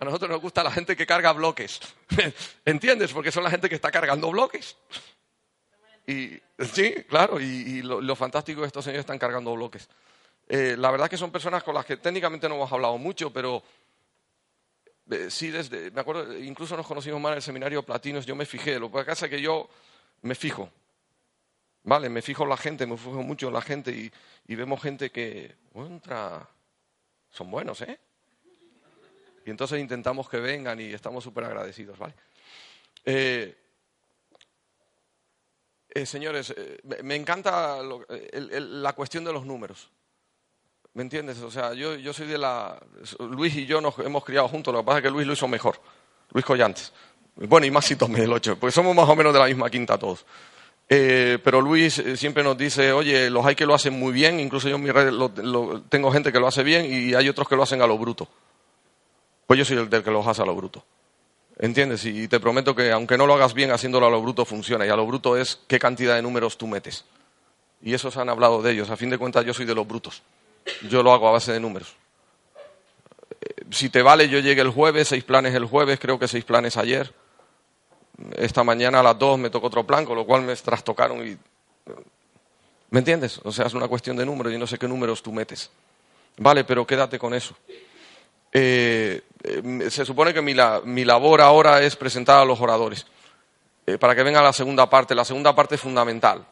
A nosotros nos gusta la gente que carga bloques. ¿Entiendes? Porque son la gente que está cargando bloques. Y, sí, claro, y, lo, fantástico es que estos señores están cargando bloques. Eh, la verdad es que son personas con las que técnicamente no hemos hablado mucho, pero eh, sí, desde, me acuerdo, incluso nos conocimos más en el seminario Platinos, yo me fijé, lo que pasa es que yo me fijo, ¿vale? Me fijo en la gente, me fijo mucho en la gente y, y vemos gente que, contra, son buenos, ¿eh? Y entonces intentamos que vengan y estamos súper agradecidos, ¿vale? Eh, eh, señores, eh, me encanta la cuestión de los números. ¿Me entiendes? O sea, yo, soy de la... Luis y yo nos hemos criado juntos, lo que pasa es que Luis lo hizo mejor. Luis Collantes. Bueno, y más tome el 8, porque somos más o menos de la misma quinta todos. pero Luis siempre nos dice, oye, los hay que lo hacen muy bien, incluso yo en mi red tengo gente que lo hace bien y hay otros que lo hacen a lo bruto. Pues yo soy el del que lo hace a lo bruto. ¿Entiendes? Y te prometo que aunque no lo hagas bien, haciéndolo a lo bruto funciona. Y a lo bruto es qué cantidad de números tú metes. Y esos han hablado de ellos. A fin de cuentas, yo soy de los brutos. Yo lo hago a base de números. Eh, si te vale, yo llegué el jueves, seis planes el jueves, creo que seis planes ayer. Esta mañana a las dos me tocó otro plan, con lo cual me trastocaron y... ¿Me entiendes? O sea, es una cuestión de números. Yo no sé qué números tú metes. Vale, pero quédate con eso. Eh, eh, se supone que mi, labor ahora es presentar a los oradores, eh, para que venga la segunda parte. La segunda parte es fundamental.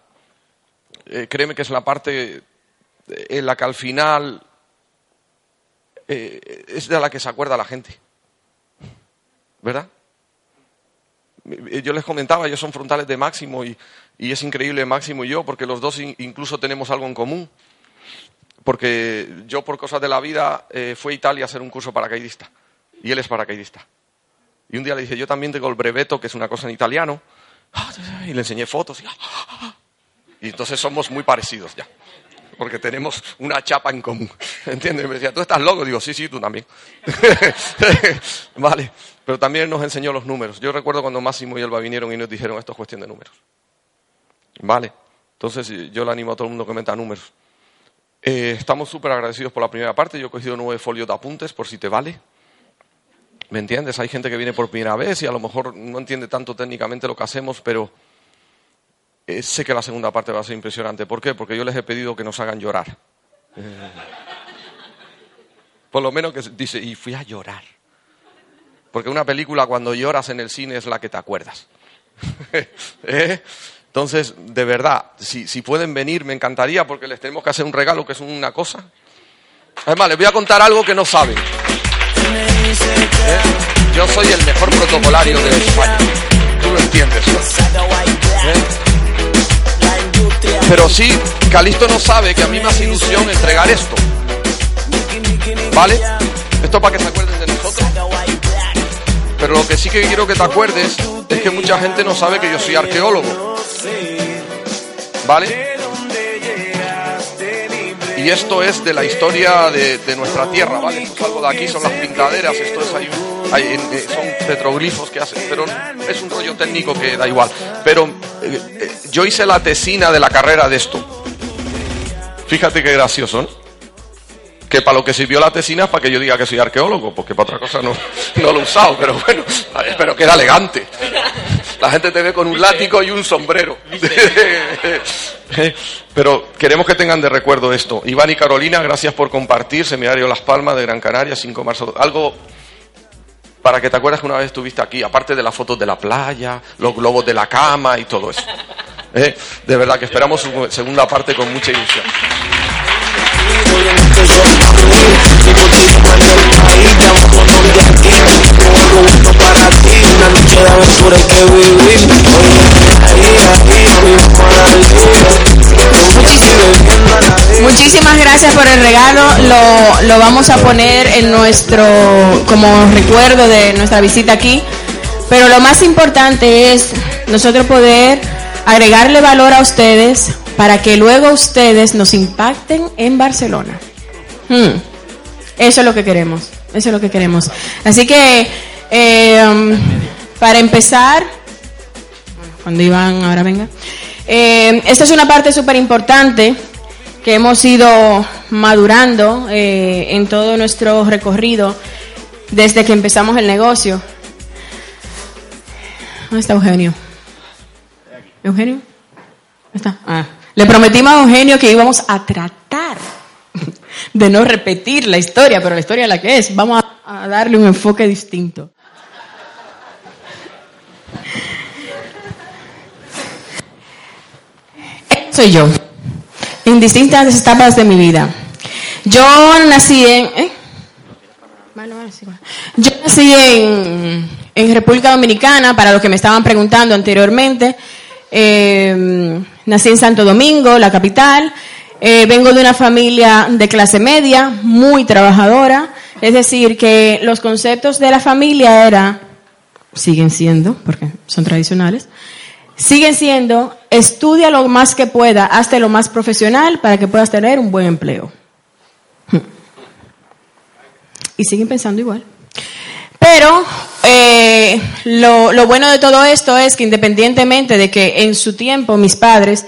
créeme que es la parte en la que al final es de la que se acuerda la gente. ¿Verdad? Yo les comentaba, ellos son frontales de Máximo y, y es increíble Máximo y yo, porque los dos incluso tenemos algo en común porque yo por cosas de la vida eh, fui a Italia a hacer un curso paracaidista y él es paracaidista. Y un día le dije, yo también tengo el breveto, que es una cosa en italiano, y le enseñé fotos. Y, entonces somos muy parecidos ya, porque tenemos una chapa en común. ¿Entiendes? Me decía, ¿tú estás loco? Digo, sí, sí, tú también. vale, pero también nos enseñó los números. Yo recuerdo cuando Máximo y Elba vinieron y nos dijeron, esto es cuestión de números. Vale, entonces yo le animo a todo el mundo que meta números. Eh, estamos súper agradecidos por la primera parte. Yo he cogido nueve folios de apuntes por si te vale. ¿Me entiendes? Hay gente que viene por primera vez y a lo mejor no entiende tanto técnicamente lo que hacemos, pero eh, sé que la segunda parte va a ser impresionante. ¿Por qué? Porque yo les he pedido que nos hagan llorar. Por lo menos que dice, y fui a llorar. Porque una película cuando lloras en el cine es la que te acuerdas. ¿Eh? Entonces, de verdad, si, pueden venir, me encantaría porque les tenemos que hacer un regalo que es una cosa. Además, les voy a contar algo que no saben. ¿Eh? Yo soy el mejor protocolario de España. Tú lo entiendes. ¿Eh? Pero sí, Calisto no sabe que a mí me hace ilusión entregar esto. ¿Vale? Esto para que se acuerden de nosotros. Pero lo que sí que quiero que te acuerdes es que mucha gente no sabe que yo soy arqueólogo. ¿Vale? Y esto es de la historia de, nuestra tierra, ¿vale? Esto es algo de aquí, son las pintaderas, esto es ahí, eh, son petroglifos que hacen, pero es un rollo técnico que da igual. Pero eh, eh, yo hice la tesina de la carrera de esto. Fíjate qué gracioso, ¿no? Que para lo que sirvió la tesina es para que yo diga que soy arqueólogo, porque para otra cosa no, no lo he usado, pero bueno, pero queda elegante. La gente te ve con un látigo y un sombrero. Pero queremos que tengan de recuerdo esto. Iván y Carolina, gracias por compartir. Seminario Las Palmas de Gran Canaria, 5 de marzo. Algo para que te acuerdes que una vez estuviste aquí, aparte de las fotos de la playa, los globos de la cama y todo eso. ¿Eh? De verdad que esperamos su segunda parte con mucha ilusión. Muchísimas gracias por el regalo. Lo, lo vamos a poner en nuestro, como recuerdo de nuestra visita aquí. Pero lo más importante es nosotros poder agregarle valor a ustedes para que luego ustedes nos impacten en Barcelona. Hmm. Eso es lo que queremos. Eso es lo que queremos. Así que, eh, para empezar, cuando Iván ahora venga, eh, esta es una parte súper importante que hemos ido madurando eh, en todo nuestro recorrido desde que empezamos el negocio. ¿Dónde está Eugenio? ¿Eugenio? ¿Está? Ah. Le prometimos a Eugenio que íbamos a tratar de no repetir la historia, pero la historia es la que es. Vamos a, darle un enfoque distinto. Soy yo en distintas etapas de mi vida. Yo nací en... ¿eh? Yo nací en, en, República Dominicana, para los que me estaban preguntando anteriormente. Eh, nací en Santo Domingo, la capital. Eh, vengo de una familia de clase media, muy trabajadora. Es decir, que los conceptos de la familia era, siguen siendo, porque son tradicionales, siguen siendo, estudia lo más que pueda, hazte lo más profesional para que puedas tener un buen empleo. Y siguen pensando igual. Pero eh, lo, lo, bueno de todo esto es que independientemente de que en su tiempo mis padres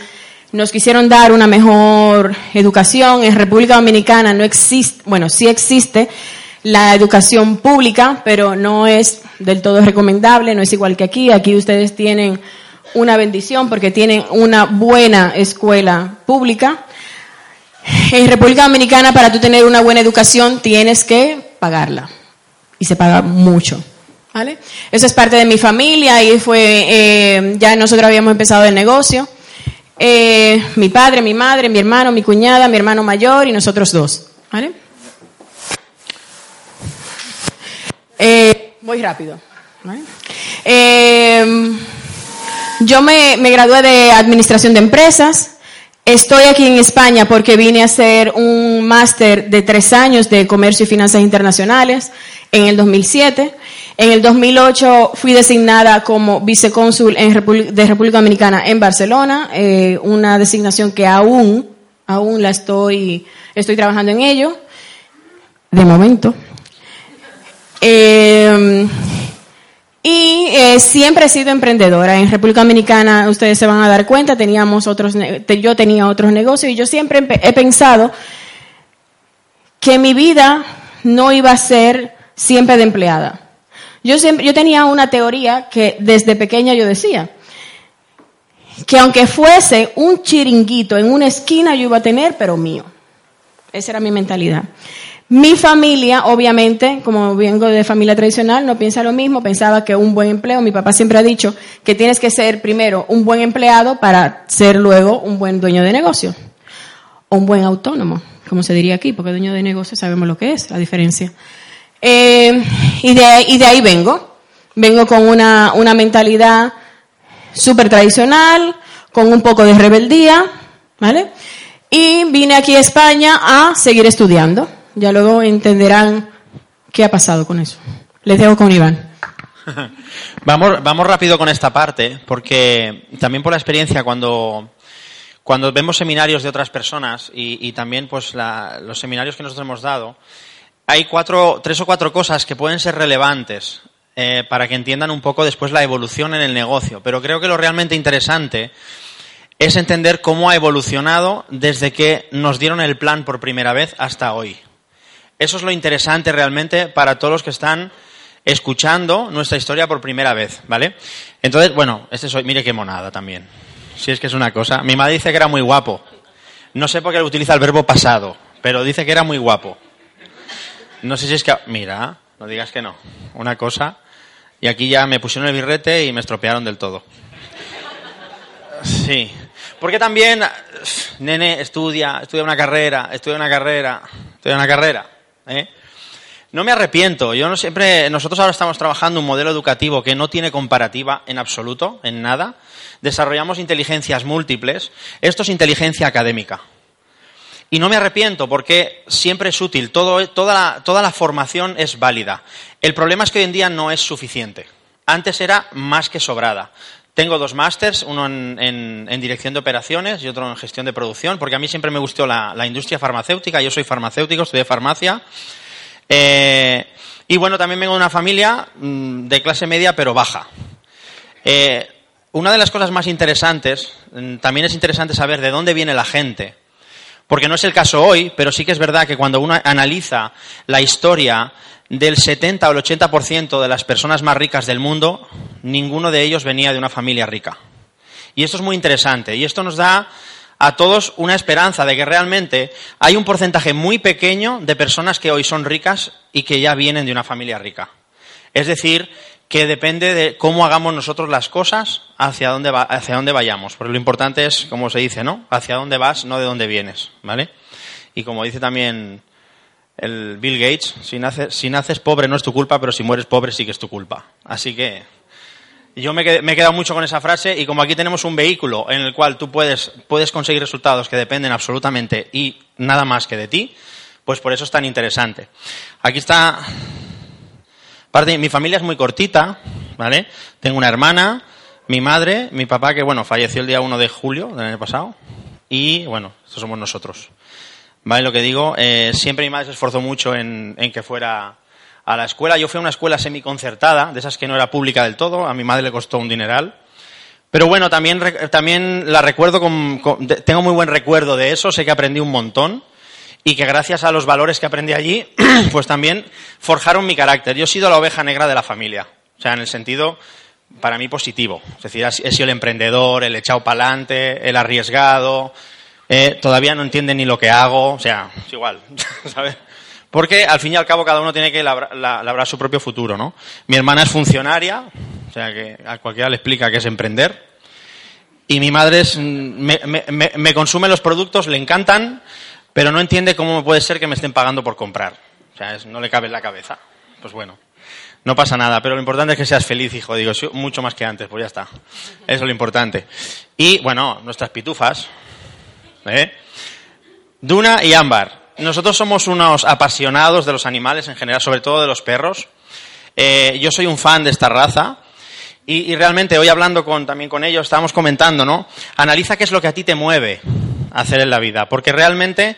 nos quisieron dar una mejor educación, en República Dominicana no existe, bueno, sí existe la educación pública, pero no es del todo recomendable, no es igual que aquí. Aquí ustedes tienen una bendición porque tienen una buena escuela pública. En República Dominicana, para tú tener una buena educación, tienes que pagarla. Y se paga mucho. ¿Vale? Eso es parte de mi familia y fue, eh, ya nosotros habíamos empezado el negocio. Eh, mi padre, mi madre, mi hermano, mi cuñada, mi hermano mayor y nosotros dos. ¿Vale? Eh, voy rápido. ¿vale? Yo me, me gradué de Administración de Empresas. Estoy aquí en España porque vine a hacer un máster de tres años de Comercio y Finanzas Internacionales en el 2007. En el 2008 fui designada como vicecónsul de República Dominicana en Barcelona, eh, una designación que aún, aún la estoy, estoy trabajando en ello, de momento. Eh, y eh, siempre he sido emprendedora. En República Dominicana, ustedes se van a dar cuenta, teníamos otros, yo tenía otros negocios y yo siempre he pensado que mi vida no iba a ser siempre de empleada. Yo siempre, yo tenía una teoría que desde pequeña yo decía que aunque fuese un chiringuito en una esquina yo iba a tener, pero mío. Esa era mi mentalidad. Mi familia, obviamente, como vengo de familia tradicional, no piensa lo mismo, pensaba que un buen empleo, mi papá siempre ha dicho que tienes que ser primero un buen empleado para ser luego un buen dueño de negocio. O un buen autónomo, como se diría aquí, porque dueño de negocio sabemos lo que es, la diferencia. Eh, y, de, y de ahí vengo. Vengo con una, una mentalidad súper tradicional, con un poco de rebeldía, ¿vale? Y vine aquí a España a seguir estudiando. Ya luego entenderán qué ha pasado con eso. Les dejo con Iván. vamos, vamos rápido con esta parte, porque también por la experiencia cuando, cuando vemos seminarios de otras personas y, también pues los seminarios que nosotros hemos dado, hay cuatro, tres o cuatro cosas que pueden ser relevantes eh, para que entiendan un poco después la evolución en el negocio. Pero creo que lo realmente interesante es entender cómo ha evolucionado desde que nos dieron el plan por primera vez hasta hoy. Eso es lo interesante realmente para todos los que están escuchando nuestra historia por primera vez, ¿vale? Entonces, bueno, este soy, mire qué monada también. Si es que es una cosa. Mi madre dice que era muy guapo. No sé por qué utiliza el verbo pasado, pero dice que era muy guapo. No sé si es que. Mira, no digas que no. Una cosa. Y aquí ya me pusieron el birrete y me estropearon del todo. Sí. Porque también, nene, estudia, estudia una carrera, estudia una carrera, estudia una carrera. ¿eh? No me arrepiento. Yo no siempre, nosotros ahora estamos trabajando un modelo educativo que no tiene comparativa en absoluto, en nada. Desarrollamos inteligencias múltiples. Esto es inteligencia académica. Y no me arrepiento porque siempre es útil, Todo, toda, la, toda la formación es válida. El problema es que hoy en día no es suficiente. Antes era más que sobrada. Tengo dos másters, uno en, dirección de operaciones y otro en gestión de producción, porque a mí siempre me gustó la, industria farmacéutica. Yo soy farmacéutico, estudié farmacia. Eh, y bueno, también vengo de una familia mm, de clase media pero baja. Eh, una de las cosas más interesantes, mm, también es interesante saber de dónde viene la gente. Porque no es el caso hoy, pero sí que es verdad que cuando uno analiza la historia del 70 o el 80% de las personas más ricas del mundo, ninguno de ellos venía de una familia rica. Y esto es muy interesante. Y esto nos da a todos una esperanza de que realmente hay un porcentaje muy pequeño de personas que hoy son ricas y que ya vienen de una familia rica. Es decir, que depende de cómo hagamos nosotros las cosas hacia dónde, hacia dónde vayamos. Porque lo importante es, como se dice, ¿no? Hacia dónde vas, no de dónde vienes, ¿vale? Y como dice también el Bill Gates, si naces, si naces pobre no es tu culpa, pero si mueres pobre sí que es tu culpa. Así que yo me, he quedado mucho con esa frase y como aquí tenemos un vehículo en el cual tú puedes, puedes conseguir resultados que dependen absolutamente y nada más que de ti, pues por eso es tan interesante. Aquí está Parte, mi familia es muy cortita, ¿vale? Tengo una hermana, mi madre, mi papá, que bueno, falleció el día 1 de julio del año pasado, y bueno, estos somos nosotros. ¿Vale? Lo que digo, eh, siempre mi madre se esforzó mucho en, que fuera a la escuela. Yo fui a una escuela semiconcertada, de esas que no era pública del todo, a mi madre le costó un dineral. Pero bueno, también, también la recuerdo con, tengo muy buen recuerdo de eso, sé que aprendí un montón y que gracias a los valores que aprendí allí, pues también forjaron mi carácter. Yo he sido la oveja negra de la familia, o sea, en el sentido para mí positivo. Es decir, he sido el emprendedor, el echado para adelante, el arriesgado, eh, todavía no entiende ni lo que hago, o sea, es igual, ¿sabes? Porque al fin y al cabo cada uno tiene que labrar, su propio futuro, ¿no? Mi hermana es funcionaria, o sea que a cualquiera le explica qué es emprender. Y mi madre es, me, me consume los productos, le encantan, pero no entiende cómo puede ser que me estén pagando por comprar. O sea, no le cabe en la cabeza. Pues bueno, no pasa nada, pero lo importante es que seas feliz, hijo. Digo, mucho más que antes, pues ya está. Eso es lo importante. Y bueno, nuestras pitufas, ¿eh? Duna y Ámbar. Nosotros somos unos apasionados de los animales en general, sobre todo de los perros. Eh, yo soy un fan de esta raza. Y, realmente hoy hablando también con ellos, estábamos comentando, ¿no? Analiza qué es lo que a ti te mueve hacer en la vida, porque realmente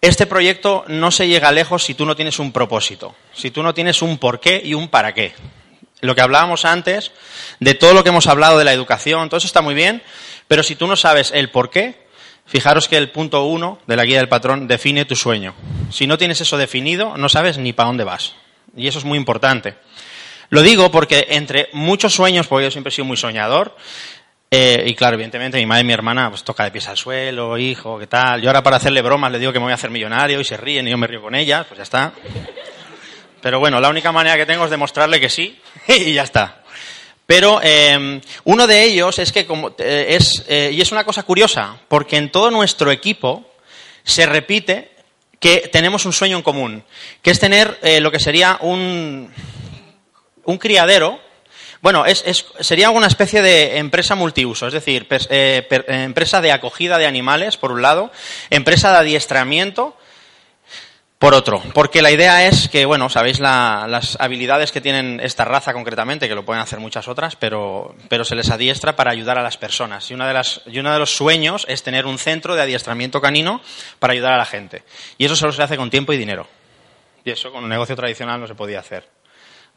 este proyecto no se llega lejos si tú no tienes un propósito, si tú no tienes un por qué y un para qué. Lo que hablábamos antes, de todo lo que hemos hablado de la educación, todo eso está muy bien, pero si tú no sabes el por qué, fijaros que el punto uno de la guía del patrón define tu sueño. Si no tienes eso definido, no sabes ni para dónde vas. Y eso es muy importante. Lo digo porque entre muchos sueños, porque yo siempre he sido muy soñador, eh, y claro, evidentemente mi madre y mi hermana pues toca de pies al suelo, hijo, ¿qué tal? Yo ahora para hacerle bromas le digo que me voy a hacer millonario y se ríen y yo me río con ellas, pues ya está. Pero bueno, la única manera que tengo es demostrarle que sí y ya está. Pero eh, uno de ellos es que como, eh, es, y es una cosa curiosa, porque en todo nuestro equipo se repite que tenemos un sueño en común, que es tener lo que sería un, un criadero bueno, es, sería una especie de empresa multiuso, es decir, eh, empresa de acogida de animales, por un lado, empresa de adiestramiento, por otro. Porque la idea es que, bueno, sabéis las habilidades que tienen esta raza concretamente, que lo pueden hacer muchas otras, pero, pero se les adiestra para ayudar a las personas. Y, una de las, y uno de los sueños es tener un centro de adiestramiento canino para ayudar a la gente. Y eso solo se hace con tiempo y dinero. Y eso con un negocio tradicional no se podía hacer.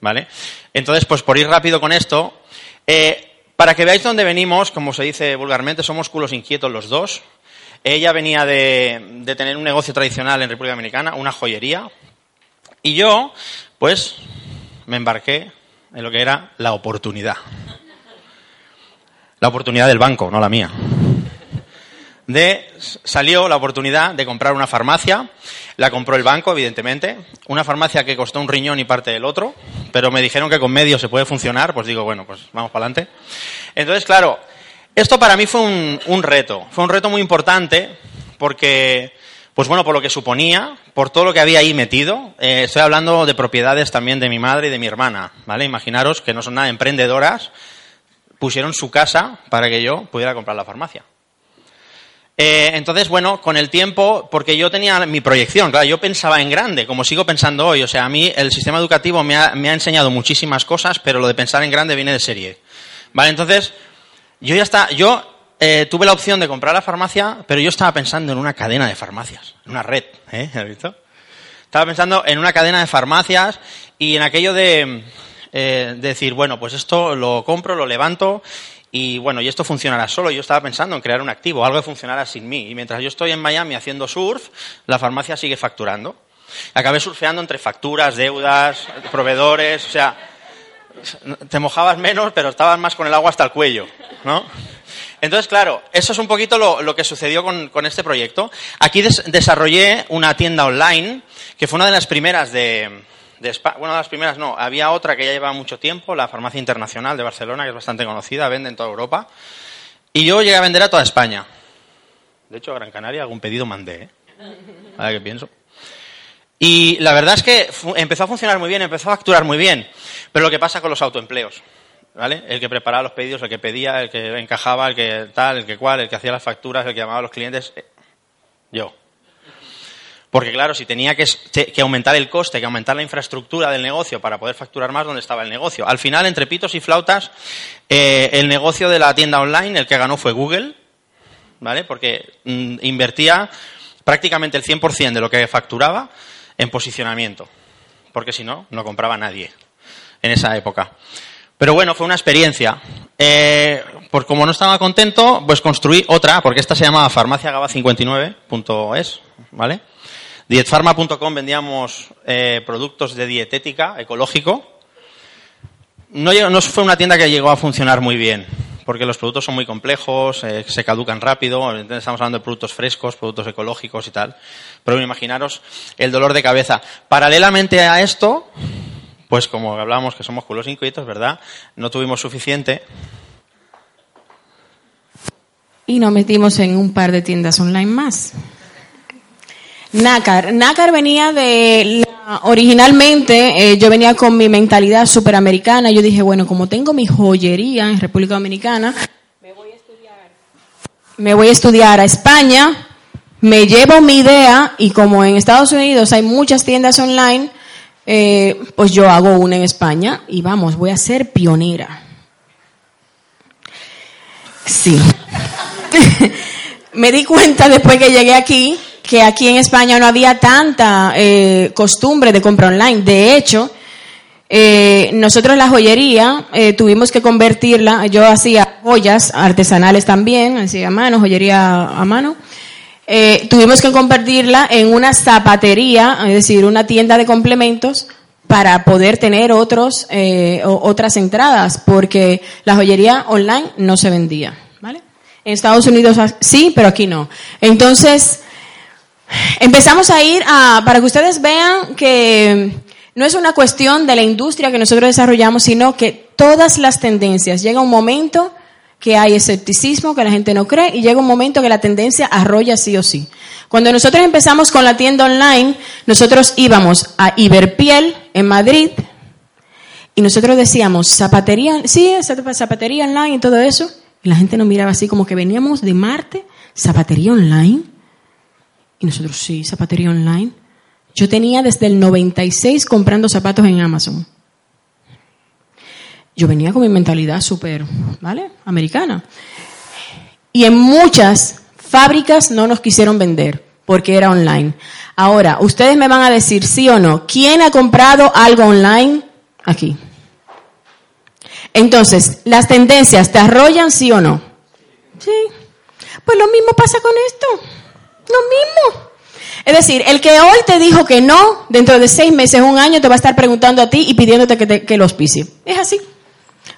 ¿Vale? Entonces, pues por ir rápido con esto, eh, para que veáis dónde venimos, como se dice vulgarmente, somos culos inquietos los dos. Ella venía de, tener un negocio tradicional en República Dominicana, una joyería, y yo, pues, me embarqué en lo que era la oportunidad. La oportunidad del banco, no la mía. De, salió la oportunidad de comprar una farmacia la compró el banco, evidentemente. Una farmacia que costó un riñón y parte del otro, pero me dijeron que con medio se puede funcionar, pues digo, bueno, pues vamos para adelante. Entonces, claro, esto para mí fue un, reto. Fue un reto muy importante porque, pues bueno, por lo que suponía, por todo lo que había ahí metido. Eh, estoy hablando de propiedades también de mi madre y de mi hermana, ¿vale? Imaginaros que no son nada emprendedoras, pusieron su casa para que yo pudiera comprar la farmacia. Eh, entonces, bueno, con el tiempo, porque yo tenía mi proyección, claro, yo pensaba en grande, como sigo pensando hoy. O sea, a mí el sistema educativo me ha, enseñado muchísimas cosas, pero lo de pensar en grande viene de serie. ¿Vale? Entonces, yo ya está, yo eh, tuve la opción de comprar la farmacia, pero yo estaba pensando en una cadena de farmacias, en una red, ¿eh? ¿Has visto? Estaba pensando en una cadena de farmacias y en aquello de eh, decir, bueno, pues esto lo compro, lo levanto y bueno, y esto funcionará solo. Yo estaba pensando en crear un activo, algo que funcionara sin mí. Y mientras yo estoy en Miami haciendo surf, la farmacia sigue facturando. Acabé surfeando entre facturas, deudas, proveedores, o sea, te mojabas menos, pero estabas más con el agua hasta el cuello, ¿no? Entonces, claro, eso es un poquito lo, que sucedió con, este proyecto. Aquí desarrollé una tienda online, que fue una de las primeras de, España. Bueno, de las primeras no, había otra que ya lleva mucho tiempo, la Farmacia Internacional de Barcelona, que es bastante conocida, vende en toda Europa. Y yo llegué a vender a toda España. De hecho, a Gran Canaria algún pedido mandé, ¿eh? Ahora que pienso. Y la verdad es que empezó a funcionar muy bien, empezó a facturar muy bien. Pero lo que pasa con los autoempleos. ¿vale? El que preparaba los pedidos, el que pedía, el que encajaba, el que tal, el que cual, el que hacía las facturas, el que llamaba a los clientes, eh, yo. Porque claro, si tenía que, aumentar el coste, que aumentar la infraestructura del negocio para poder facturar más, ¿dónde estaba el negocio? Al final, entre pitos y flautas, eh, el negocio de la tienda online, el que ganó fue Google, ¿vale? Porque mm, invertía prácticamente el 100% de lo que facturaba en posicionamiento. Porque si no, no compraba nadie en esa época. Pero bueno, fue una experiencia. Eh, pues como no estaba contento, pues construí otra, porque esta se llamaba farmaciagaba59.es, ¿vale? Dietfarma.com vendíamos eh, productos de dietética ecológico. No, no, fue una tienda que llegó a funcionar muy bien, porque los productos son muy complejos, eh, se caducan rápido, estamos hablando de productos frescos, productos ecológicos y tal. Pero imaginaros el dolor de cabeza. Paralelamente a esto, pues como hablábamos que somos culos inquietos, ¿verdad? No tuvimos suficiente. Y nos metimos en un par de tiendas online más. Nácar. Nácar venía de... originalmente eh, yo venía con mi mentalidad superamericana. Yo dije, bueno, como tengo mi joyería en República Dominicana, me voy a estudiar, me voy a, estudiar a España, me llevo mi idea y como en Estados Unidos hay muchas tiendas online, eh, pues yo hago una en España y vamos, voy a ser pionera. Sí. Me di cuenta después que llegué aquí que aquí en España no había tanta eh, costumbre de compra online. De hecho, eh, nosotros la joyería tuvimos que convertirla, yo hacía joyas artesanales también, hacía a mano, joyería a mano. Eh, tuvimos que convertirla en una zapatería, es decir, una tienda de complementos para poder tener otros, eh, otras entradas, porque la joyería online no se vendía, ¿vale? En Estados Unidos sí, pero aquí no. Entonces, empezamos a ir a, para que ustedes vean que no es una cuestión de la industria que nosotros desarrollamos, sino que todas las tendencias, llega un momento que hay escepticismo, que la gente no cree, y llega un momento que la tendencia arrolla sí o sí. Cuando nosotros empezamos con la tienda online, nosotros íbamos a Iberpiel en Madrid, y nosotros decíamos, zapatería, sí, zapatería online y todo eso, y la gente nos miraba así como que veníamos de Marte, zapatería online, y nosotros sí, zapatería online. Yo tenía desde el 96 comprando zapatos en Amazon yo venía con mi mentalidad súper, ¿vale? Americana. Y en muchas fábricas no nos quisieron vender porque era online. Ahora, ustedes me van a decir sí o no. ¿Quién ha comprado algo online aquí? Entonces, ¿las tendencias te arrollan sí o no? Sí. Pues lo mismo pasa con esto. Lo mismo. Es decir, el que hoy te dijo que no, dentro de seis meses, un año, te va a estar preguntando a ti y pidiéndote que, te, que lo auspicie. Es así.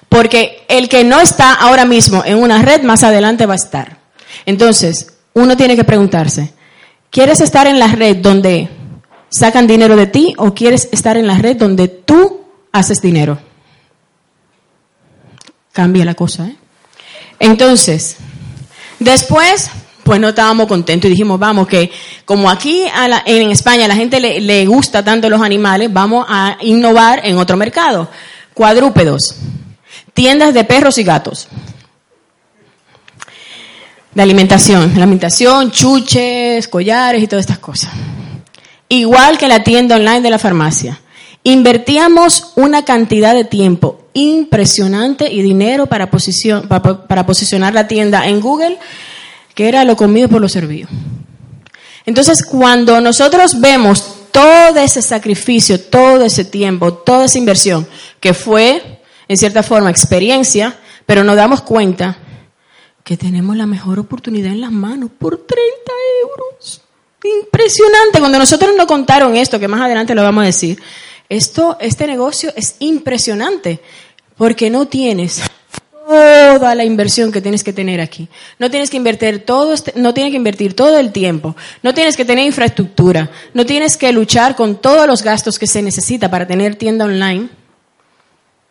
Porque el que no está ahora mismo en una red, más adelante va a estar. Entonces, uno tiene que preguntarse, ¿quieres estar en la red donde sacan dinero de ti o quieres estar en la red donde tú haces dinero? Cambia la cosa, ¿eh? Entonces, después, pues no estábamos contentos y dijimos, vamos, que como aquí en España a la gente le, le gusta tanto los animales, vamos a innovar en otro mercado. Cuadrúpedos tiendas de perros y gatos. de alimentación, la alimentación, chuches, collares y todas estas cosas. Igual que la tienda online de la farmacia. Invertíamos una cantidad de tiempo impresionante y dinero para, para, posicionar la tienda en Google, que era lo comido por lo servido. Entonces, cuando nosotros vemos todo ese sacrificio, todo ese tiempo, toda esa inversión, que fue, en cierta forma, experiencia, pero nos damos cuenta que tenemos la mejor oportunidad en las manos por 30 euros. Impresionante. Cuando nosotros nos contaron esto, que más adelante lo vamos a decir, esto, este negocio es impresionante porque no tienes toda la inversión que tienes que tener aquí. No tienes que invertir todo, este, no tienes que invertir todo el tiempo. No tienes que tener infraestructura. No tienes que luchar con todos los gastos que se necesita para tener tienda online.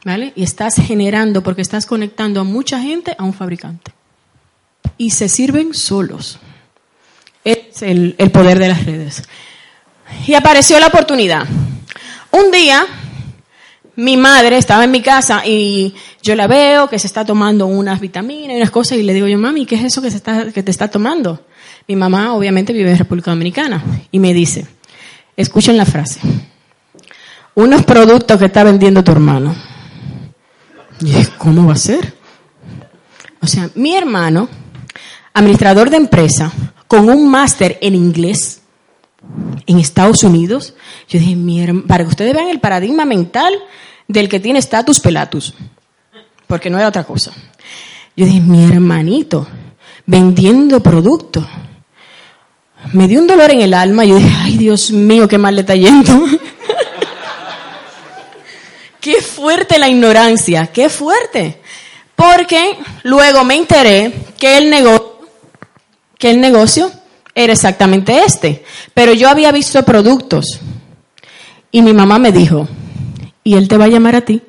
¿Vale? Y estás generando porque estás conectando a mucha gente a un fabricante. Y se sirven solos. Es el, el poder de las redes. Y apareció la oportunidad. Un día mi madre estaba en mi casa y yo la veo que se está tomando unas vitaminas y unas cosas y le digo yo, mami, ¿qué es eso que, se está, que te está tomando? Mi mamá obviamente vive en República Dominicana y me dice, escuchen la frase, unos productos que está vendiendo tu hermano. Y ¿cómo va a ser? O sea, mi hermano, administrador de empresa, con un máster en inglés en Estados Unidos, yo dije, para que ustedes vean el paradigma mental del que tiene status pelatus, porque no era otra cosa. Yo dije, mi hermanito, vendiendo productos. Me dio un dolor en el alma yo dije, ay Dios mío, qué mal le está yendo. qué fuerte la ignorancia, qué fuerte. Porque luego me enteré que el, negocio, que el negocio era exactamente este. Pero yo había visto productos y mi mamá me dijo, ¿y él te va a llamar a ti?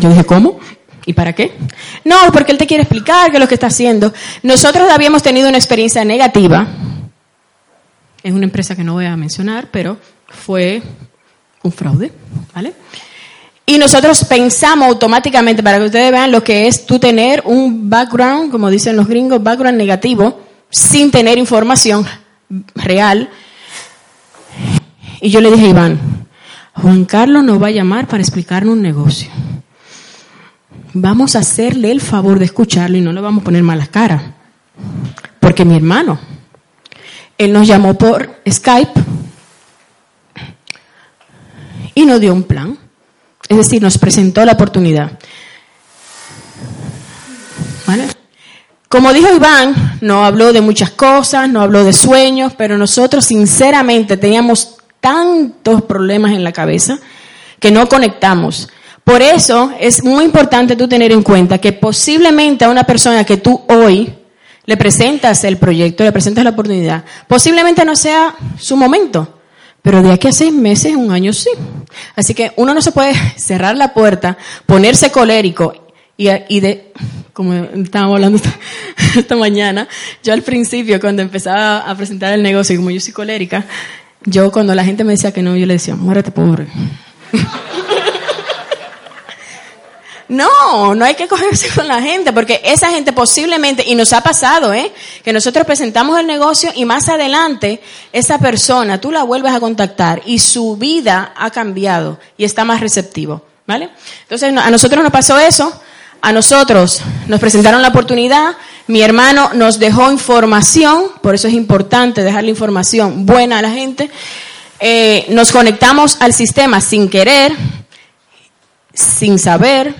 Yo dije, ¿cómo? ¿Y para qué? No, porque él te quiere explicar qué es lo que está haciendo. Nosotros habíamos tenido una experiencia negativa. Es una empresa que no voy a mencionar, pero fue un fraude, ¿vale? Y nosotros pensamos automáticamente, para que ustedes vean lo que es tú tener un background, como dicen los gringos, background negativo, sin tener información real. Y yo le dije a Iván, Juan Carlos nos va a llamar para explicarnos un negocio. Vamos a hacerle el favor de escucharlo y no le vamos a poner malas caras. Porque mi hermano, él nos llamó por Skype y nos dio un plan. Es decir, nos presentó la oportunidad. Como dijo Iván, no habló de muchas cosas, no habló de sueños, pero nosotros sinceramente teníamos tantos problemas en la cabeza que no conectamos. Por eso es muy importante tú tener en cuenta que posiblemente a una persona que tú hoy le presentas el proyecto, le presentas la oportunidad, posiblemente no sea su momento. Pero de aquí a seis meses, un año sí. Así que uno no se puede cerrar la puerta, ponerse colérico y, y de, como estábamos hablando esta, mañana, yo al principio cuando empezaba a presentar el negocio, como yo soy colérica, yo cuando la gente me decía que no, yo le decía, muérete pobre. No, no hay que cogerse con la gente, porque esa gente posiblemente, y nos ha pasado, ¿eh? Que nosotros presentamos el negocio y más adelante esa persona, tú la vuelves a contactar y su vida ha cambiado y está más receptivo, ¿vale? Entonces, a nosotros nos pasó eso, a nosotros nos presentaron la oportunidad, mi hermano nos dejó información, por eso es importante dejar la información buena a la gente, eh, nos conectamos al sistema sin querer, sin saber,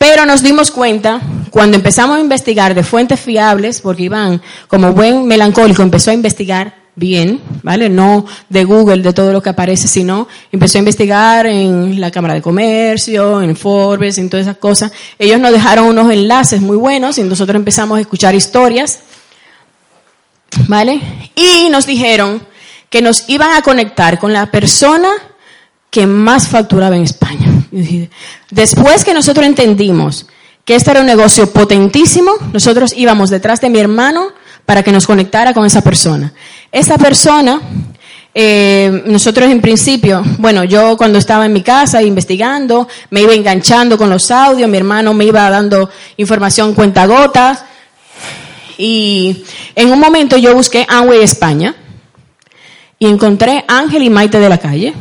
pero nos dimos cuenta cuando empezamos a investigar de fuentes fiables, porque Iván, como buen melancólico, empezó a investigar bien, ¿vale? No de Google, de todo lo que aparece, sino empezó a investigar en la Cámara de Comercio, en Forbes, en todas esas cosas. Ellos nos dejaron unos enlaces muy buenos y nosotros empezamos a escuchar historias, ¿vale? Y nos dijeron que nos iban a conectar con la persona que más facturaba en España. Después que nosotros entendimos que este era un negocio potentísimo, nosotros íbamos detrás de mi hermano para que nos conectara con esa persona. Esa persona eh, nosotros en principio, bueno, yo cuando estaba en mi casa investigando, me iba enganchando con los audios, mi hermano me iba dando información cuenta gotas. Y en un momento yo busqué Amway España y encontré Ángel y Maite de la calle.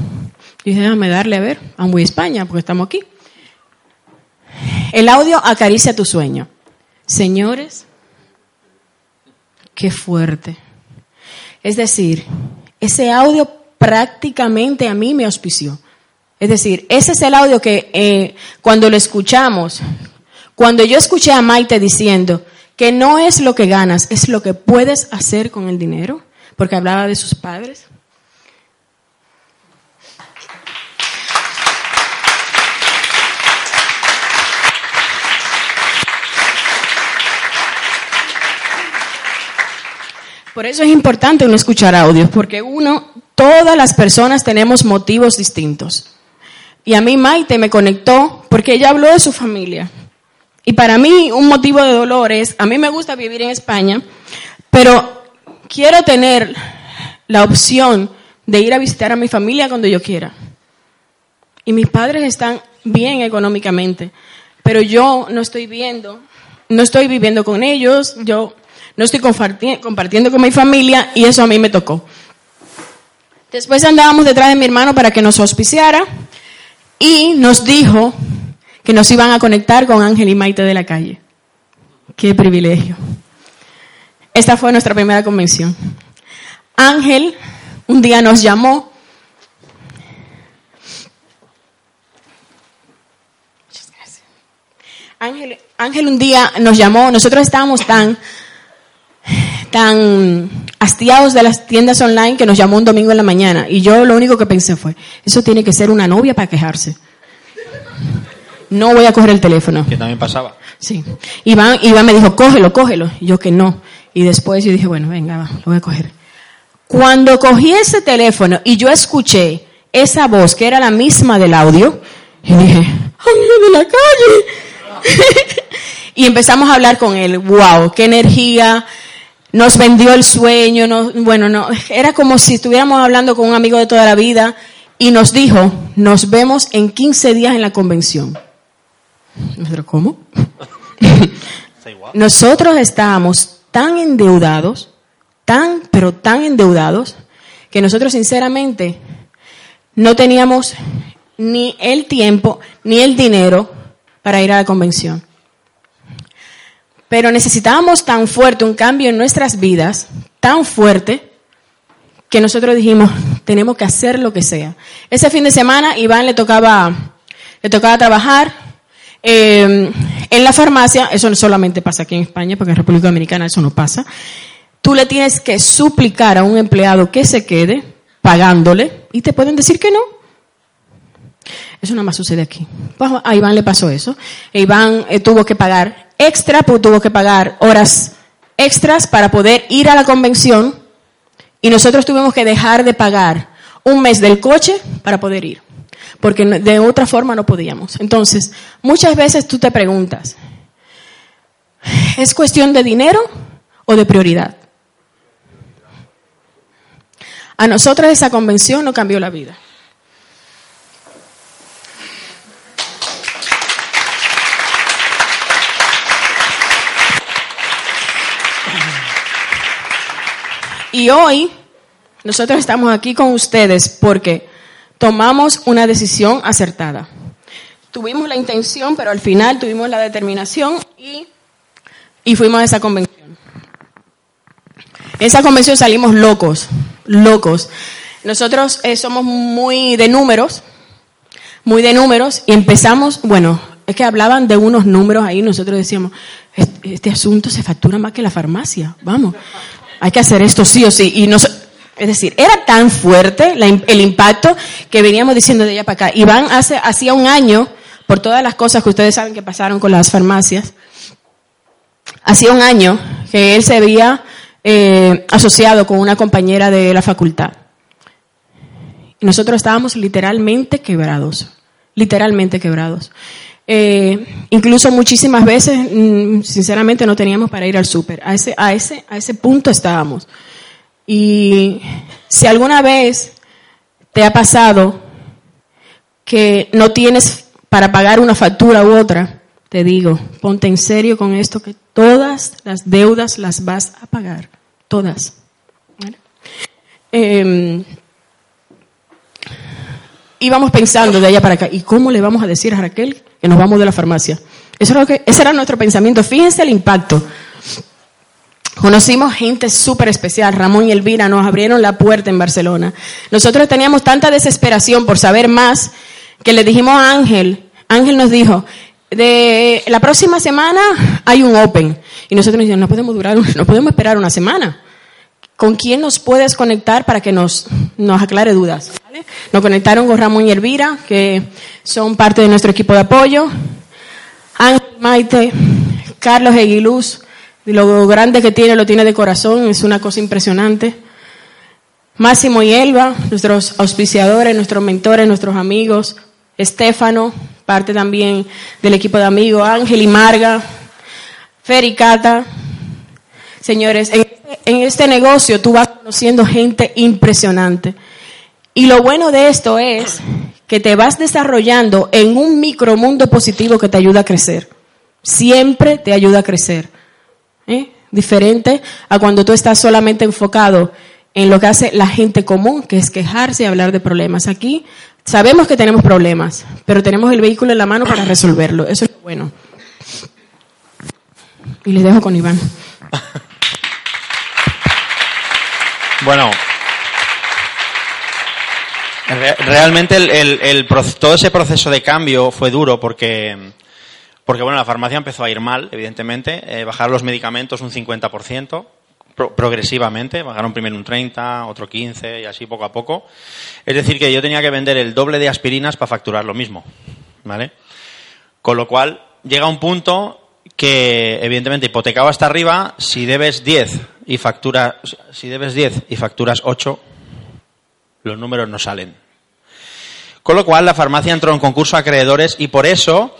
Dije, déjame darle a ver, Amway España, porque estamos aquí. El audio acaricia tu sueño. Señores, qué fuerte. Es decir, ese audio prácticamente a mí me auspició. Es decir, ese es el audio que eh, cuando lo escuchamos, cuando yo escuché a Maite diciendo que no es lo que ganas, es lo que puedes hacer con el dinero, porque hablaba de sus padres. Por eso es importante uno escuchar audios, porque uno, todas las personas tenemos motivos distintos. Y a mí Maite me conectó porque ella habló de su familia. Y para mí un motivo de dolor es, a mí me gusta vivir en España, pero quiero tener la opción de ir a visitar a mi familia cuando yo quiera. Y mis padres están bien económicamente, pero yo no estoy viendo, no estoy viviendo con ellos, yo no estoy compartiendo con mi familia y eso a mí me tocó. Después andábamos detrás de mi hermano para que nos auspiciara y nos dijo que nos iban a conectar con Ángel y Maite de la calle. Qué privilegio. Esta fue nuestra primera convención. Ángel un día nos llamó. Ángel, Ángel un día nos llamó, nosotros estábamos tan tan hastiados de las tiendas online que nos llamó un domingo en la mañana. Y yo lo único que pensé fue, eso tiene que ser una novia para quejarse. No voy a coger el teléfono. Que también pasaba. Sí. Iván, Iván me dijo, cógelo, cógelo. Y yo que no. Y después yo dije, bueno, venga, va, lo voy a coger. Cuando cogí ese teléfono y yo escuché esa voz que era la misma del audio, y dije, ¡Ángel de la calle! y empezamos a hablar con él. ¡Wow! ¡Qué energía! Nos vendió el sueño, no, bueno, no, era como si estuviéramos hablando con un amigo de toda la vida y nos dijo, nos vemos en 15 días en la convención. Nosotros, ¿cómo? Nosotros estábamos tan endeudados, tan, pero tan endeudados, que nosotros sinceramente no teníamos ni el tiempo ni el dinero para ir a la convención. Pero necesitábamos tan fuerte un cambio en nuestras vidas, tan fuerte, que nosotros dijimos, tenemos que hacer lo que sea. Ese fin de semana Iván le tocaba, le tocaba trabajar eh, en la farmacia, eso no solamente pasa aquí en España, porque en República Dominicana eso no pasa. Tú le tienes que suplicar a un empleado que se quede pagándole y te pueden decir que no. Eso nada más sucede aquí. Pues a Iván le pasó eso. Iván eh, tuvo que pagar extra, porque tuvo que pagar horas extras para poder ir a la convención y nosotros tuvimos que dejar de pagar un mes del coche para poder ir, porque de otra forma no podíamos. Entonces, muchas veces tú te preguntas, ¿es cuestión de dinero o de prioridad? A nosotros esa convención no cambió la vida. Y hoy nosotros estamos aquí con ustedes porque tomamos una decisión acertada. Tuvimos la intención, pero al final tuvimos la determinación y, y fuimos a esa convención. En esa convención salimos locos, locos. Nosotros eh, somos muy de números, muy de números, y empezamos, bueno, es que hablaban de unos números ahí, nosotros decíamos, este, este asunto se factura más que la farmacia, vamos hay que hacer esto sí o sí. Y es decir, era tan fuerte el impacto que veníamos diciendo de ella para acá. Iván hace, hacía un año, por todas las cosas que ustedes saben que pasaron con las farmacias, hacía un año que él se había eh, asociado con una compañera de la facultad. Y nosotros estábamos literalmente quebrados, literalmente quebrados. Eh, incluso muchísimas veces, mm, sinceramente, no teníamos para ir al súper. A ese, a, ese, a ese punto estábamos. Y Si alguna vez te ha pasado que no tienes para pagar una factura u otra, te digo, ponte en serio con esto que todas las deudas las vas a pagar, todas. Eh, íbamos pensando de allá para acá, ¿y cómo le vamos a decir a Raquel que nos vamos de la farmacia? Eso era lo que, ese era nuestro pensamiento. Fíjense el impacto. Conocimos gente súper especial, Ramón y Elvira nos abrieron la puerta en Barcelona. Nosotros teníamos tanta desesperación por saber más que le dijimos a Ángel, Ángel nos dijo, de la próxima semana hay un Open. Y nosotros dijimos, no podemos durar, no podemos esperar una semana. ¿Con quién nos puedes conectar para que nos, nos aclare dudas? Nos conectaron con Ramón y Elvira, que son parte de nuestro equipo de apoyo. Ángel Maite, Carlos Eguiluz, lo grande que tiene, lo tiene de corazón, es una cosa impresionante. Máximo y Elba, nuestros auspiciadores, nuestros mentores, nuestros amigos. Estefano, parte también del equipo de amigos. Ángel y Marga. Fericata. Señores, en en este negocio tú vas conociendo gente impresionante. Y lo bueno de esto es que te vas desarrollando en un micromundo positivo que te ayuda a crecer. Siempre te ayuda a crecer. ¿eh? Diferente a cuando tú estás solamente enfocado en lo que hace la gente común, que es quejarse y hablar de problemas. Aquí sabemos que tenemos problemas, pero tenemos el vehículo en la mano para resolverlo. Eso es bueno. Y les dejo con Iván. Bueno, realmente el, todo ese proceso de cambio fue duro porque, porque bueno, la farmacia empezó a ir mal, evidentemente, eh, bajar los medicamentos un 50%, progresivamente, bajaron primero un 30, otro 15 y así poco a poco. Es decir, que yo tenía que vender el doble de aspirinas para facturar lo mismo, ¿vale? Con lo cual, llega un punto que evidentemente hipotecado hasta arriba, si debes 10 y facturas, si debes 10 y facturas 8, los números no salen. Con lo cual la farmacia entró en concurso a acreedores y por eso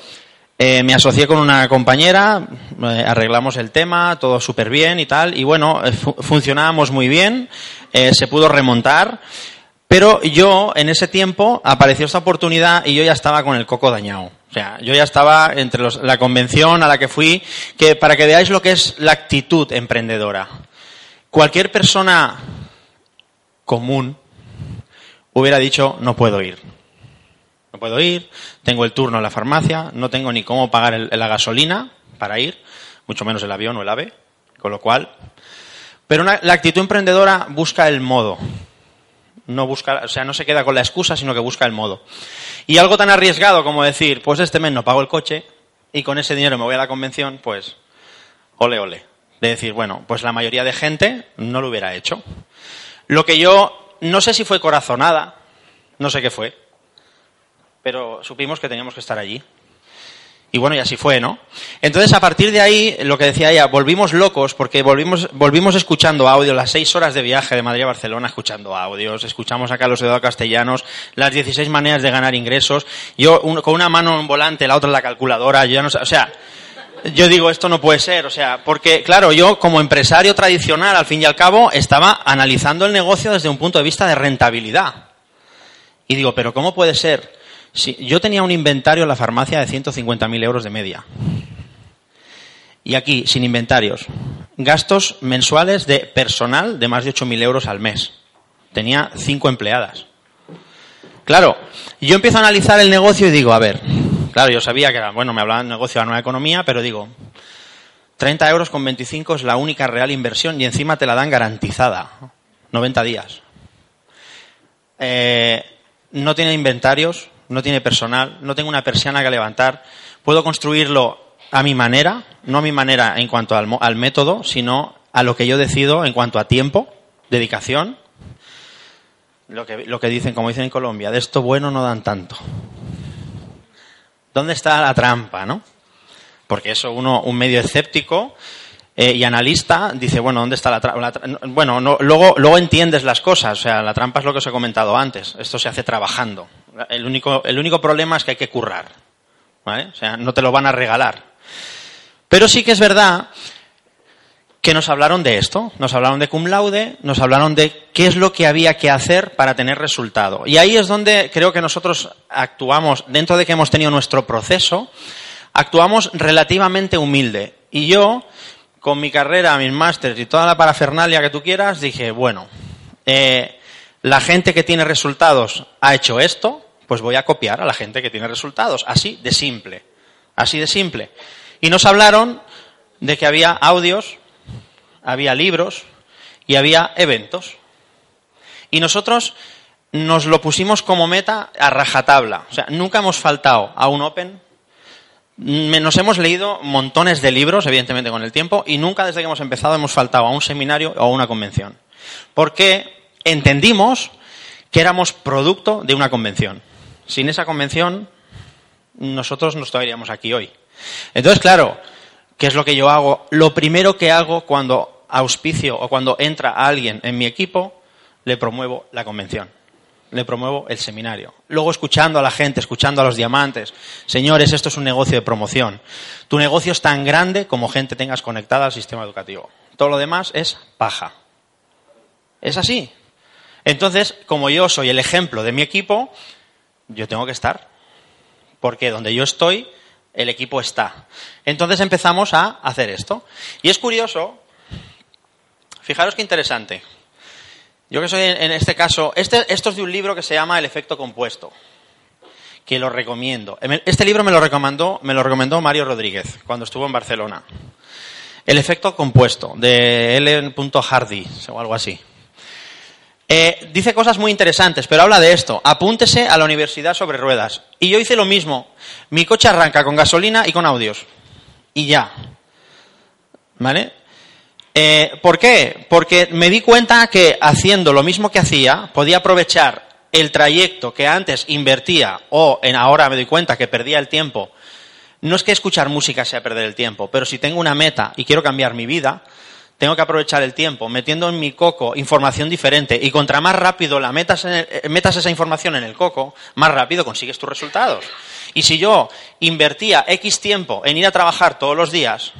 eh, me asocié con una compañera, eh, arreglamos el tema, todo súper bien y tal, y bueno, eh, funcionábamos muy bien, se pudo remontar, pero yo en ese tiempo apareció esta oportunidad y yo ya estaba con el coco dañado. O sea, yo ya estaba entre los, la convención a la que fui, que para que veáis lo que es la actitud emprendedora. Cualquier persona común hubiera dicho, no puedo ir. No puedo ir, tengo el turno en la farmacia, no tengo ni cómo pagar la gasolina para ir, mucho menos el avión o el ave, con lo cual. Pero la actitud emprendedora busca el modo. No busca, o sea, no se queda con la excusa, sino que busca el modo. Y algo tan arriesgado como decir, pues este mes no pago el coche y con ese dinero me voy a la convención, pues ole, ole. De decir, bueno, pues la mayoría de gente no lo hubiera hecho. Lo que yo, no sé si fue corazonada, no sé qué fue, pero supimos que teníamos que estar allí. Y bueno, y así fue, ¿no? Entonces, a partir de ahí, lo que decía ella, volvimos locos porque volvimos, volvimos escuchando audio, las seis horas de viaje de Madrid a Barcelona escuchando audios, escuchamos a los Eduardo Castellanos, las 16 maneras de ganar ingresos, yo con una mano en volante, la otra en la calculadora, yo ya no sé, o sea, yo digo, esto no puede ser, o sea, porque, claro, yo como empresario tradicional, al fin y al cabo, estaba analizando el negocio desde un punto de vista de rentabilidad. Y digo, pero ¿cómo puede ser yo tenía un inventario en la farmacia de 150.000 euros de media. Y aquí, sin inventarios, gastos mensuales de personal de más de 8.000 euros al mes. Tenía cinco empleadas. Claro, yo empiezo a analizar el negocio y digo, a ver, claro, yo sabía que era, bueno, me hablaban de negocio de la nueva economía, pero digo, 30 euros con 25 es la única real inversión y encima te la dan garantizada. 90 días. Eh, no tiene inventarios, no tiene personal, no tengo una persiana que levantar, puedo construirlo a mi manera, no a mi manera en cuanto al, método, sino a lo que yo decido en cuanto a tiempo, dedicación. Lo que, lo que dicen, como dicen en Colombia, de esto bueno no dan tanto. ¿Dónde está la trampa, no? Porque eso uno, un medio escéptico eh, y analista, dice, bueno, ¿dónde está la trampa? Bueno, luego, luego entiendes las cosas, o sea, la trampa es lo que os he comentado antes, esto se hace trabajando. El único, el único problema es que hay que currar. ¿vale? O sea, no te lo van a regalar. Pero sí que es verdad que nos hablaron de esto, nos hablaron de cum laude, nos hablaron de qué es lo que había que hacer para tener resultado. Y ahí es donde creo que nosotros actuamos, dentro de que hemos tenido nuestro proceso, actuamos relativamente humilde. Y yo, con mi carrera, mis másteres y toda la parafernalia que tú quieras, dije, bueno, eh, la gente que tiene resultados ha hecho esto, pues voy a copiar a la gente que tiene resultados. Así de simple. Así de simple. Y nos hablaron de que había audios, había libros y había eventos. Y nosotros nos lo pusimos como meta a rajatabla. O sea, nunca hemos faltado a un Open. Nos hemos leído montones de libros, evidentemente con el tiempo, y nunca desde que hemos empezado hemos faltado a un seminario o a una convención. Porque entendimos que éramos producto de una convención. Sin esa convención, nosotros no estaríamos aquí hoy. Entonces, claro, ¿qué es lo que yo hago? Lo primero que hago cuando auspicio o cuando entra alguien en mi equipo, le promuevo la convención. Le promuevo el seminario. Luego escuchando a la gente, escuchando a los diamantes. Señores, esto es un negocio de promoción. Tu negocio es tan grande como gente tengas conectada al sistema educativo. Todo lo demás es paja. Es así. Entonces, como yo soy el ejemplo de mi equipo, yo tengo que estar. Porque donde yo estoy, el equipo está. Entonces empezamos a hacer esto. Y es curioso, fijaros qué interesante. Yo que soy en este caso, este, esto es de un libro que se llama El efecto compuesto, que lo recomiendo. Este libro me lo recomendó, me lo recomendó Mario Rodríguez cuando estuvo en Barcelona. El efecto compuesto, de Ellen Hardy, o algo así. Eh, dice cosas muy interesantes, pero habla de esto. Apúntese a la universidad sobre ruedas. Y yo hice lo mismo. Mi coche arranca con gasolina y con audios. Y ya. ¿Vale? Eh, ¿Por qué? Porque me di cuenta que haciendo lo mismo que hacía, podía aprovechar el trayecto que antes invertía o en ahora me doy cuenta que perdía el tiempo. No es que escuchar música sea perder el tiempo, pero si tengo una meta y quiero cambiar mi vida, tengo que aprovechar el tiempo metiendo en mi coco información diferente y contra más rápido la metas, eh, metas esa información en el coco, más rápido consigues tus resultados. Y si yo invertía X tiempo en ir a trabajar todos los días,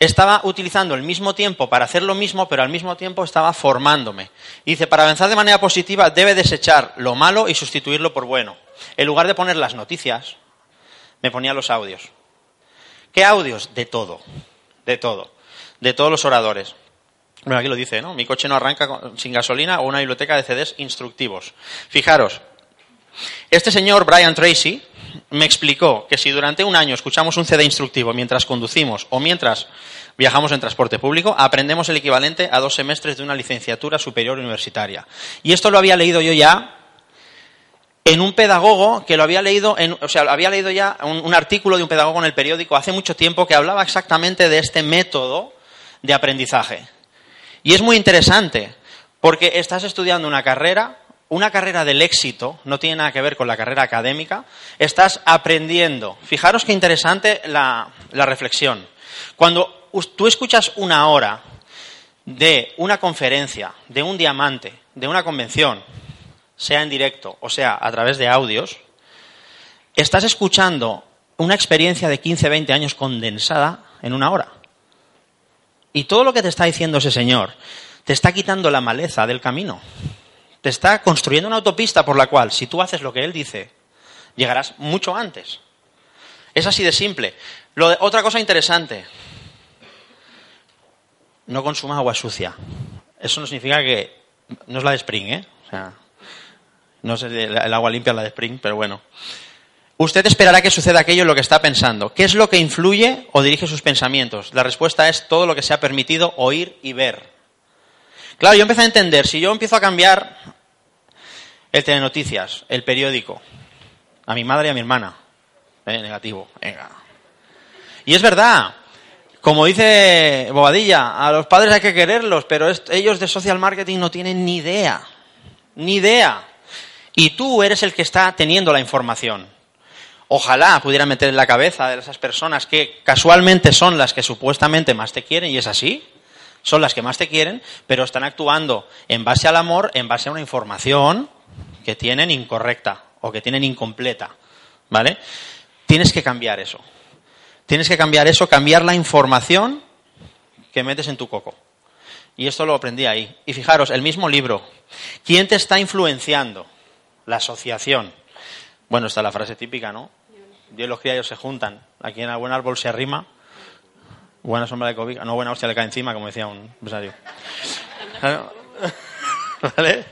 estaba utilizando el mismo tiempo para hacer lo mismo, pero al mismo tiempo estaba formándome. Dice, para avanzar de manera positiva debe desechar lo malo y sustituirlo por bueno. En lugar de poner las noticias, me ponía los audios. ¿Qué audios? De todo, de todo de todos los oradores. Bueno, aquí lo dice, ¿no? Mi coche no arranca sin gasolina o una biblioteca de CDs instructivos. Fijaros, este señor Brian Tracy me explicó que si durante un año escuchamos un CD instructivo mientras conducimos o mientras viajamos en transporte público, aprendemos el equivalente a dos semestres de una licenciatura superior universitaria. Y esto lo había leído yo ya en un pedagogo que lo había leído, en, o sea, había leído ya un, un artículo de un pedagogo en el periódico hace mucho tiempo que hablaba exactamente de este método de aprendizaje. Y es muy interesante, porque estás estudiando una carrera, una carrera del éxito, no tiene nada que ver con la carrera académica, estás aprendiendo. Fijaros qué interesante la, la reflexión. Cuando tú escuchas una hora de una conferencia, de un diamante, de una convención, sea en directo o sea a través de audios, estás escuchando una experiencia de 15, 20 años condensada en una hora. Y todo lo que te está diciendo ese señor te está quitando la maleza del camino. Te está construyendo una autopista por la cual, si tú haces lo que él dice, llegarás mucho antes. Es así de simple. otra cosa interesante. No consuma agua sucia. Eso no significa que... No es la de Spring, ¿eh? O sea, no es el agua limpia la de Spring, pero bueno. Usted esperará que suceda aquello en lo que está pensando. ¿Qué es lo que influye o dirige sus pensamientos? La respuesta es todo lo que se ha permitido oír y ver. Claro, yo empecé a entender, si yo empiezo a cambiar el telenoticias, el periódico, a mi madre y a mi hermana, eh, negativo, venga. Y es verdad, como dice Bobadilla, a los padres hay que quererlos, pero ellos de social marketing no tienen ni idea, ni idea. Y tú eres el que está teniendo la información. Ojalá pudiera meter en la cabeza de esas personas que casualmente son las que supuestamente más te quieren, y es así, son las que más te quieren, pero están actuando en base al amor, en base a una información que tienen incorrecta o que tienen incompleta. ¿Vale? Tienes que cambiar eso. Tienes que cambiar eso, cambiar la información que metes en tu coco. Y esto lo aprendí ahí. Y fijaros, el mismo libro. ¿Quién te está influenciando? La asociación. Bueno, está la frase típica, ¿no? Dios y los criados se juntan. Aquí en el buen árbol se arrima. Buena sombra de cobica. No, buena hostia le cae encima, como decía un empresario. ¿Vale?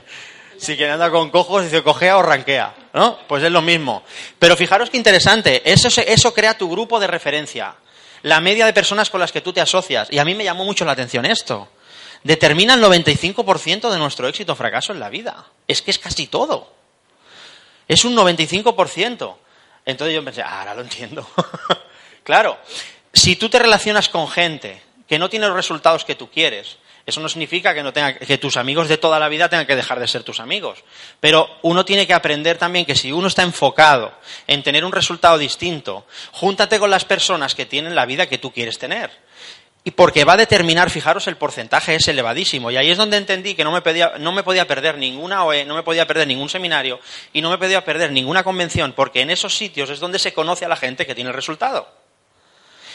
Si quien anda con cojos dice cojea o ranquea, ¿no? Pues es lo mismo. Pero fijaros qué interesante. Eso, eso crea tu grupo de referencia. La media de personas con las que tú te asocias. Y a mí me llamó mucho la atención esto. Determina el 95% de nuestro éxito o fracaso en la vida. Es que es casi todo. Es un 95%. Entonces yo pensé, ahora lo entiendo. claro, si tú te relacionas con gente que no tiene los resultados que tú quieres, eso no significa que, no tenga, que tus amigos de toda la vida tengan que dejar de ser tus amigos. Pero uno tiene que aprender también que si uno está enfocado en tener un resultado distinto, júntate con las personas que tienen la vida que tú quieres tener. Y porque va a determinar, fijaros, el porcentaje es elevadísimo. Y ahí es donde entendí que no me, no me podía perder ninguna OE, no me podía perder ningún seminario y no me podía perder ninguna convención, porque en esos sitios es donde se conoce a la gente que tiene el resultado.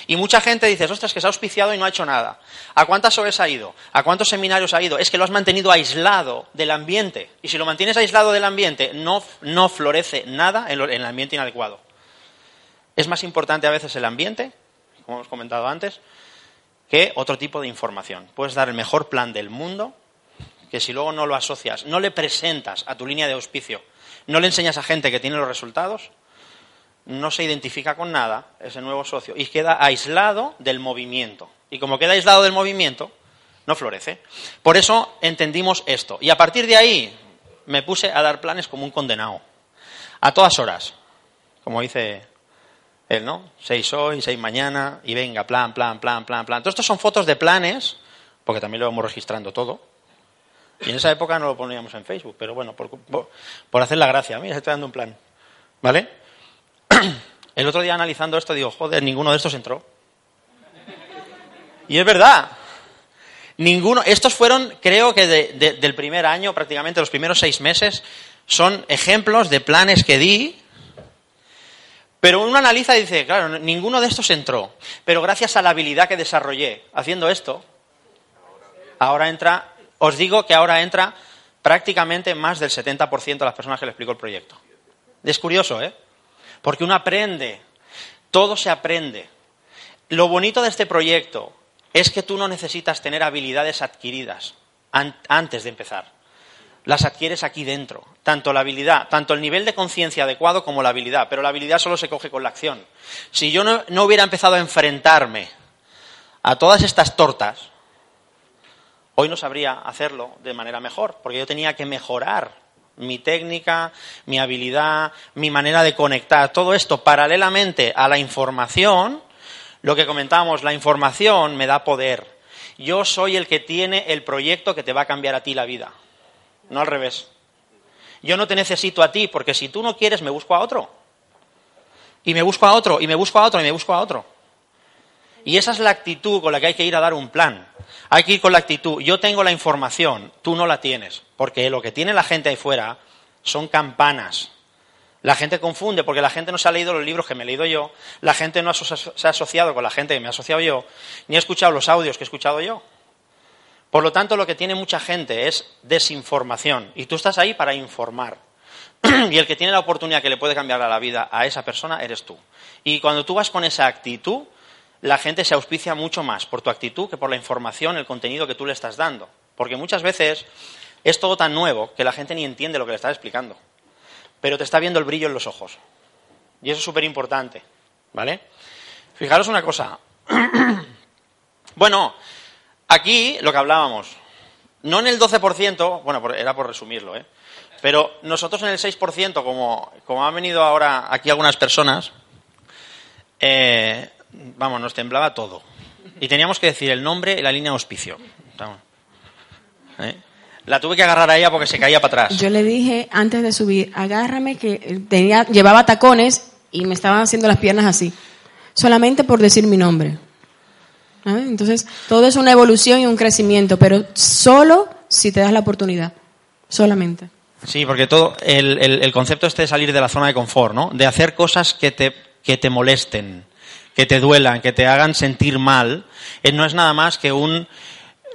Y mucha gente dice, ostras, que se ha auspiciado y no ha hecho nada. ¿A cuántas OEs ha ido? ¿A cuántos seminarios ha ido? Es que lo has mantenido aislado del ambiente. Y si lo mantienes aislado del ambiente, no, no florece nada en, en el ambiente inadecuado. Es más importante a veces el ambiente, como hemos comentado antes, que otro tipo de información. Puedes dar el mejor plan del mundo, que si luego no lo asocias, no le presentas a tu línea de auspicio, no le enseñas a gente que tiene los resultados, no se identifica con nada ese nuevo socio y queda aislado del movimiento. Y como queda aislado del movimiento, no florece. Por eso entendimos esto. Y a partir de ahí me puse a dar planes como un condenado. A todas horas. Como dice ¿no? Seis hoy, seis mañana, y venga, plan, plan, plan, plan, plan. Todo esto son fotos de planes, porque también lo vamos registrando todo. Y en esa época no lo poníamos en Facebook, pero bueno, por, por hacer la gracia. Mira, estoy dando un plan. ¿Vale? El otro día analizando esto digo, joder, ninguno de estos entró. Y es verdad. Ninguno. Estos fueron, creo que del primer año, prácticamente los primeros seis meses, son ejemplos de planes que di. Pero uno analiza y dice, claro, ninguno de estos entró. Pero gracias a la habilidad que desarrollé haciendo esto, ahora entra, os digo que ahora entra prácticamente más del 70% de las personas que le explico el proyecto. Es curioso, ¿eh? Porque uno aprende, todo se aprende. Lo bonito de este proyecto es que tú no necesitas tener habilidades adquiridas antes de empezar. Las adquieres aquí dentro, tanto la habilidad, tanto el nivel de conciencia adecuado como la habilidad, pero la habilidad solo se coge con la acción. Si yo no, no hubiera empezado a enfrentarme a todas estas tortas, hoy no sabría hacerlo de manera mejor, porque yo tenía que mejorar mi técnica, mi habilidad, mi manera de conectar, todo esto paralelamente a la información, lo que comentábamos, la información me da poder. Yo soy el que tiene el proyecto que te va a cambiar a ti la vida, no al revés. Yo no te necesito a ti, porque si tú no quieres, me busco a otro. Y me busco a otro, y me busco a otro, y me busco a otro. Y esa es la actitud con la que hay que ir a dar un plan. Hay que ir con la actitud, yo tengo la información, tú no la tienes, porque lo que tiene la gente ahí fuera son campanas. La gente confunde porque la gente no se ha leído los libros que me he leído yo, la gente no se ha asociado con la gente que me ha asociado yo, ni ha escuchado los audios que he escuchado yo. Por lo tanto, lo que tiene mucha gente es desinformación, y tú estás ahí para informar. y el que tiene la oportunidad que le puede cambiar la vida a esa persona eres tú. Y cuando tú vas con esa actitud, la gente se auspicia mucho más por tu actitud que por la información, el contenido que tú le estás dando. Porque muchas veces es todo tan nuevo que la gente ni entiende lo que le estás explicando. Pero te está viendo el brillo en los ojos. Y eso es súper importante. ¿Vale? Fijaros una cosa. bueno, aquí lo que hablábamos. No en el 12%, bueno, era por resumirlo, ¿eh? Pero nosotros en el 6%, como, como han venido ahora aquí algunas personas, eh, vamos, nos temblaba todo. Y teníamos que decir el nombre y la línea de auspicio. ¿Eh? La tuve que agarrar a ella porque se caía para atrás. Yo le dije antes de subir, agárrame que tenía, llevaba tacones y me estaban haciendo las piernas así. Solamente por decir mi nombre. Entonces, todo es una evolución y un crecimiento, pero solo si te das la oportunidad. Solamente. Sí, porque todo el, concepto este de salir de la zona de confort, ¿no? De hacer cosas que te, que te molesten que te duelan, que te hagan sentir mal, eh, no es nada más que un,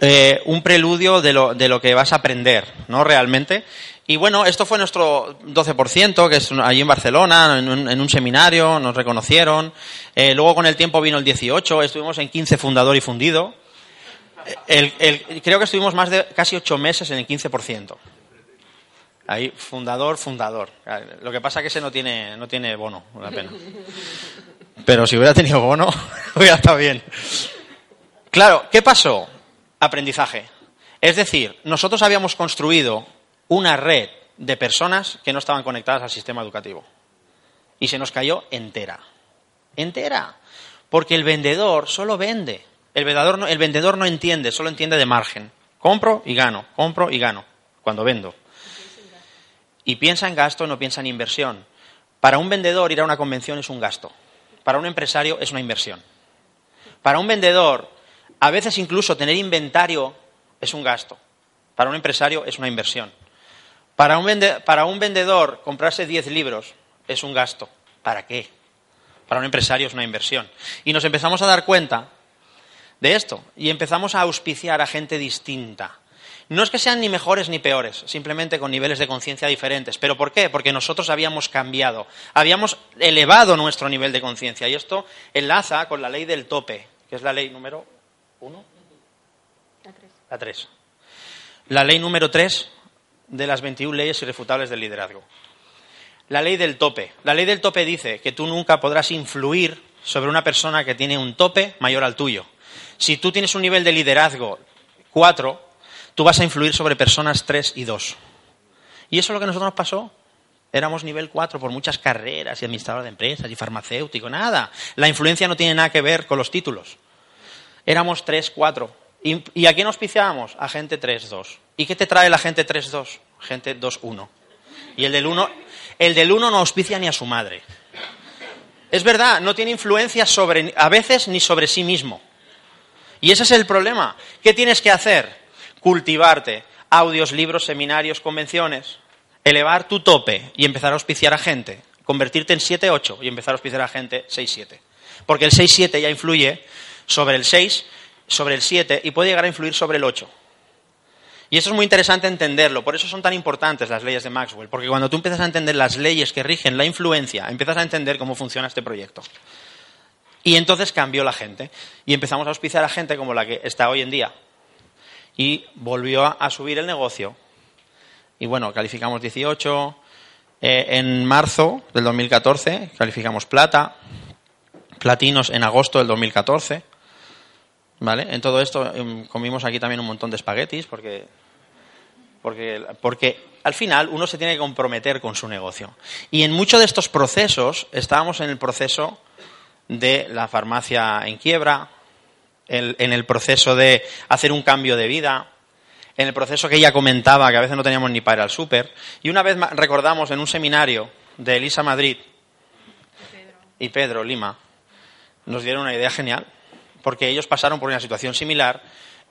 eh, un preludio de lo, de lo que vas a aprender, ¿no? Realmente. Y bueno, esto fue nuestro 12%, que es allí en Barcelona, en un, seminario, nos reconocieron. Eh, luego con el tiempo vino el 18, estuvimos en 15 fundador y fundido. El, creo que estuvimos más de casi ocho meses en el 15%. Ahí, fundador, fundador. Lo que pasa es que ese no tiene, no tiene bono, una pena. Pero si hubiera tenido bono, hubiera estado bien. Claro, ¿qué pasó? Aprendizaje. Es decir, nosotros habíamos construido una red de personas que no estaban conectadas al sistema educativo. Y se nos cayó entera. Entera. Porque el vendedor solo vende. El vendedor, no, el vendedor no entiende, solo entiende de margen. Compro y gano, compro y gano, cuando vendo. Y piensa en gasto, no piensa en inversión. Para un vendedor ir a una convención es un gasto. Para un empresario es una inversión. Para un vendedor, a veces incluso tener inventario es un gasto. Para un empresario es una inversión. Para un, vende para un vendedor, comprarse 10 libros es un gasto. ¿Para qué? Para un empresario es una inversión. Y nos empezamos a dar cuenta de esto y empezamos a auspiciar a gente distinta. No es que sean ni mejores ni peores, simplemente con niveles de conciencia diferentes. ¿Pero por qué? Porque nosotros habíamos cambiado, habíamos elevado nuestro nivel de conciencia. Y esto enlaza con la ley del tope, que es la ley número uno. La tres. La tres. La ley número tres de las 21 leyes irrefutables del liderazgo. La ley del tope. La ley del tope dice que tú nunca podrás influir sobre una persona que tiene un tope mayor al tuyo. Si tú tienes un nivel de liderazgo 4, tú vas a influir sobre personas 3 y 2. Y eso es lo que a nosotros nos pasó. Éramos nivel 4 por muchas carreras y administrador de empresas y farmacéutico, nada. La influencia no tiene nada que ver con los títulos. Éramos 3, 4. ¿Y, ¿Y a quién auspiciábamos? A gente 3, 2. ¿Y qué te trae la gente 3, 2? Gente 2, 1. Y el del 1, el del 1 no auspicia ni a su madre. Es verdad, no tiene influencia sobre, a veces ni sobre sí mismo. Y ese es el problema. ¿Qué tienes que hacer? Cultivarte. Audios, libros, seminarios, convenciones. Elevar tu tope y empezar a auspiciar a gente. Convertirte en 7-8 y empezar a auspiciar a gente 6-7. Porque el 6-7 ya influye sobre el 6, sobre el 7 y puede llegar a influir sobre el 8. Y eso es muy interesante entenderlo, por eso son tan importantes las leyes de Maxwell, porque cuando tú empiezas a entender las leyes que rigen la influencia, empiezas a entender cómo funciona este proyecto. Y entonces cambió la gente. Y empezamos a auspiciar a gente como la que está hoy en día. Y volvió a subir el negocio. Y bueno, calificamos 18. Eh, en marzo del 2014 calificamos plata. Platinos en agosto del 2014. ¿Vale? En todo esto em, comimos aquí también un montón de espaguetis porque, porque, porque al final uno se tiene que comprometer con su negocio. Y en muchos de estos procesos estábamos en el proceso de la farmacia en quiebra, en el proceso de hacer un cambio de vida, en el proceso que ella comentaba, que a veces no teníamos ni para ir al súper. Y una vez recordamos en un seminario de Elisa Madrid y Pedro Lima, nos dieron una idea genial, porque ellos pasaron por una situación similar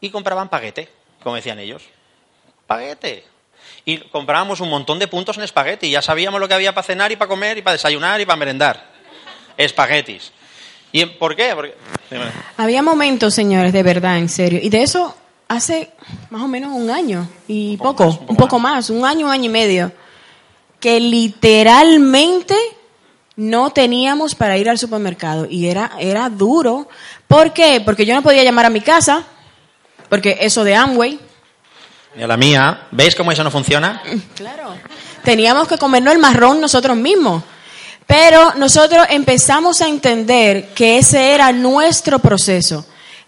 y compraban paguete, como decían ellos. Paguete. Y comprábamos un montón de puntos en espagueti, y ya sabíamos lo que había para cenar y para comer y para desayunar y para merendar. Espaguetis. ¿Y por qué? Porque... Había momentos, señores, de verdad, en serio. Y de eso hace más o menos un año y Un poco poco, más, un poco un poco más, un año, un año y medio, que literalmente no teníamos para ir al supermercado y era, era duro. ¿Por qué? Porque yo no podía llamar a mi casa, porque eso de Amway, Y a la mía, ¿veis cómo eso no funciona? Claro. Teníamos que comernos el marrón nosotros mismos. Pero nosotros empezamos a entender que ese era nuestro proceso.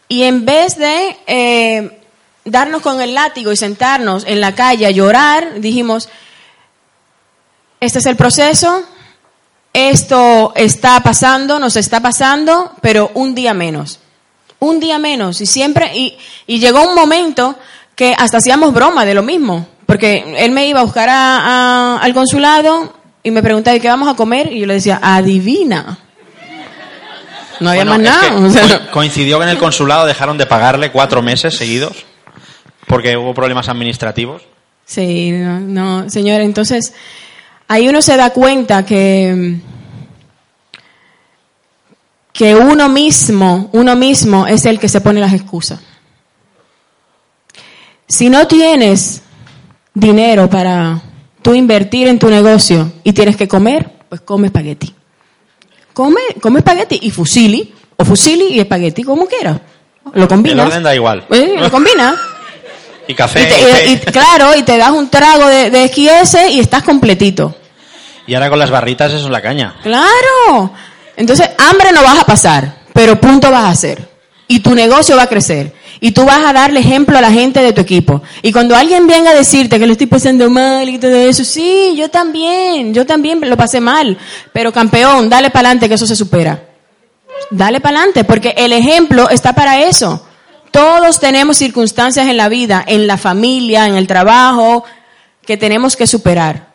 Y en vez de eh, darnos con el látigo y sentarnos en la calle a llorar, dijimos, este es el proceso, esto está pasando, nos está pasando, pero un día menos. Un día menos. Y siempre, y, y llegó un momento que hasta hacíamos broma de lo mismo. Porque él me iba a buscar a- a- al consulado y me preguntaba, ¿y qué vamos a comer? Y yo le decía, adivina. No había Bueno, más nada. o sea, co- coincidió que en el consulado dejaron de pagarle cuatro meses seguidos porque hubo problemas administrativos. Sí, no, no, señor, entonces ahí uno se da cuenta que, que uno mismo, uno mismo es el que se pone las excusas. Si no tienes dinero para tú invertir en tu negocio y tienes que comer, pues come espagueti. Come, come espagueti y fusili, o fusili y espagueti, como quieras. Lo combinas. El orden da igual. Eh, lo combinas. Y café. Y te- y- y- claro, y te das un trago de, de XS y estás completito. Y ahora con las barritas eso es la caña. Claro. Entonces, hambre no vas a pasar, pero punto vas a hacer. Y tu negocio va a crecer. Y tú vas a darle ejemplo a la gente de tu equipo. Y cuando alguien venga a decirte que lo estoy pasando mal y todo eso, sí, yo también, yo también lo pasé mal. Pero campeón, dale para adelante que eso se supera. Dale para adelante, porque el ejemplo está para eso. Todos tenemos circunstancias en la vida, en la familia, en el trabajo, que tenemos que superar.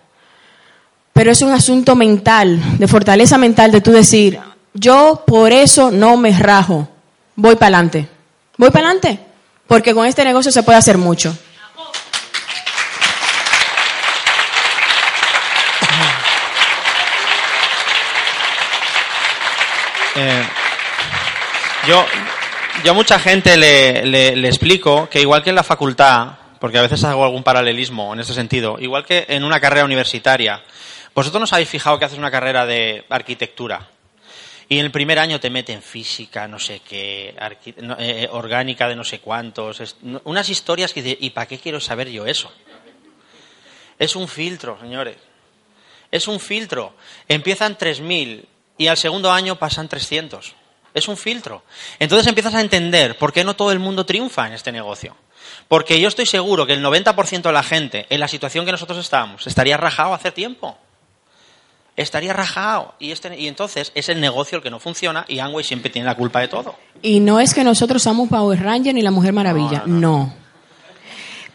Pero es un asunto mental, de fortaleza mental, de tú decir, yo por eso no me rajo, voy para adelante. Voy para adelante, porque con este negocio se puede hacer mucho. Eh, yo, yo a mucha gente le, explico que igual que en la facultad, porque a veces hago algún paralelismo en este sentido, igual que en una carrera universitaria, vosotros nos habéis fijado que haces una carrera de arquitectura y en el primer año te meten física, no sé qué, no, eh, orgánica de no sé cuántos, unas historias que dices, ¿y para qué quiero saber yo eso? Es un filtro, señores. Es un filtro. Empiezan 3.000 y al segundo año pasan 300. Es un filtro. Entonces empiezas a entender por qué no todo el mundo triunfa en este negocio. Porque yo estoy seguro que el 90% de la gente, en la situación que nosotros estábamos, estaría rajado hace tiempo. Estaría rajado. Y, este, y entonces es el negocio el que no funciona y Amway siempre tiene la culpa de todo. Y no es que nosotros somos Power Ranger ni la Mujer Maravilla, no.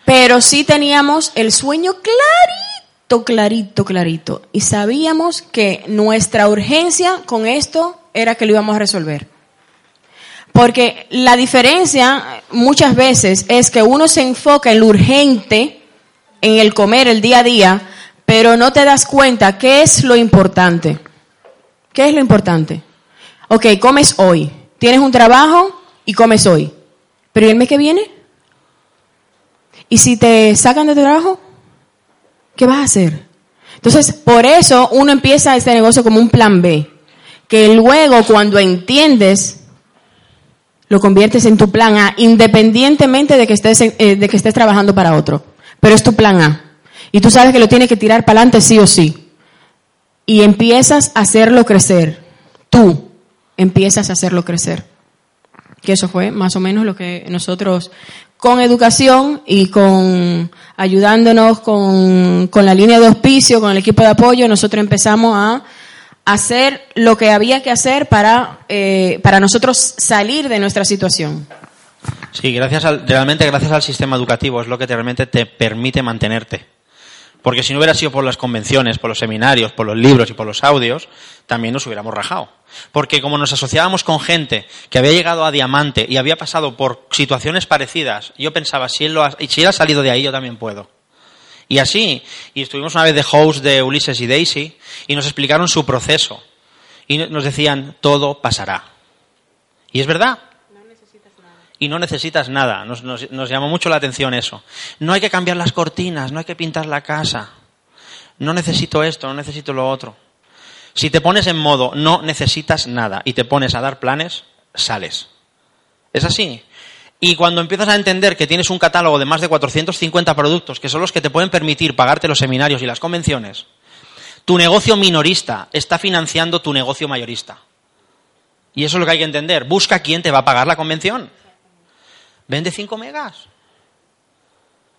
Pero sí teníamos el sueño clarito, clarito, clarito. Y sabíamos que nuestra urgencia con esto era que lo íbamos a resolver. Porque la diferencia muchas veces es que uno se enfoca en lo urgente, en el comer el día a día, pero no te das cuenta qué es lo importante. ¿Qué es lo importante? Ok, comes hoy. Tienes un trabajo y comes hoy. Pero ¿y el mes que viene? ¿Y si te sacan de tu trabajo? ¿Qué vas a hacer? Entonces, por eso uno empieza este negocio como un plan B. Que luego, cuando entiendes, lo conviertes en tu plan A, independientemente de que estés, eh, de que estés trabajando para otro. Pero es tu plan A. Y tú sabes que lo tienes que tirar para adelante sí o sí. Y empiezas a hacerlo crecer. Tú empiezas a hacerlo crecer. Que eso fue más o menos lo que nosotros, con educación y con ayudándonos con, con la línea de auspicio, con el equipo de apoyo, nosotros empezamos a hacer lo que había que hacer para, eh, para nosotros salir de nuestra situación. Sí, gracias al, realmente gracias al sistema educativo es lo que te, realmente te permite mantenerte. Porque si no hubiera sido por las convenciones, por los seminarios, por los libros y por los audios, también nos hubiéramos rajado. Porque como nos asociábamos con gente que había llegado a diamante y había pasado por situaciones parecidas, yo pensaba, si él, lo ha, si él ha salido de ahí, yo también puedo. Y así, y estuvimos una vez de host de Ulises y Daisy y nos explicaron su proceso. Y nos decían, todo pasará. Y es verdad, y no necesitas nada. Nos, llamó mucho la atención eso. No hay que cambiar las cortinas, no hay que pintar la casa. No necesito esto, no necesito lo otro. Si te pones en modo no necesitas nada y te pones a dar planes, sales. Es así. Y cuando empiezas a entender que tienes un catálogo de más de 450 productos, que son los que te pueden permitir pagarte los seminarios y las convenciones, tu negocio minorista está financiando tu negocio mayorista. Y eso es lo que hay que entender. Busca quién te va a pagar la convención. Vende 5 megas.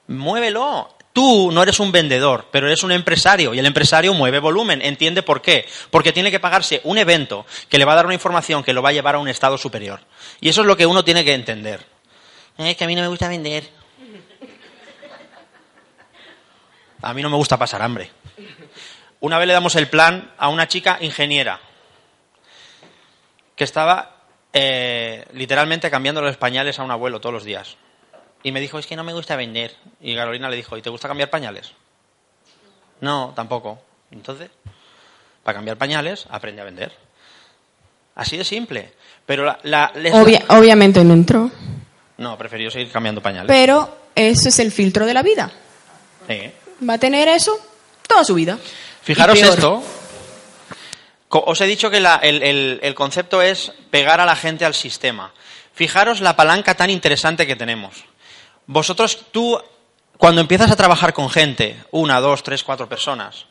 Muévelo. Tú no eres un vendedor, pero eres un empresario y el empresario mueve volumen. ¿Entiende por qué? Porque tiene que pagarse un evento que le va a dar una información que lo va a llevar a un estado superior. Y eso es lo que uno tiene que entender. Es que a mí no me gusta vender. A mí no me gusta pasar hambre. Una vez le damos el plan a una chica ingeniera que estaba eh, literalmente cambiando los pañales a un abuelo todos los días. Y me dijo, es que no me gusta vender. Y Carolina le dijo, ¿y te gusta cambiar pañales? No, tampoco. Entonces, para cambiar pañales, aprende a vender. Así de simple. Pero la, la- Obvia- obviamente no entró, No, prefirió seguir cambiando pañales. pero ese es el filtro de la vida. Sí. Va a tener eso toda su vida. Fijaros esto. Os he dicho que el- el concepto es pegar a la gente al sistema. Fijaros la palanca tan interesante que tenemos. Vosotros, tú, cuando empiezas a trabajar con gente, una, dos, tres, cuatro personas,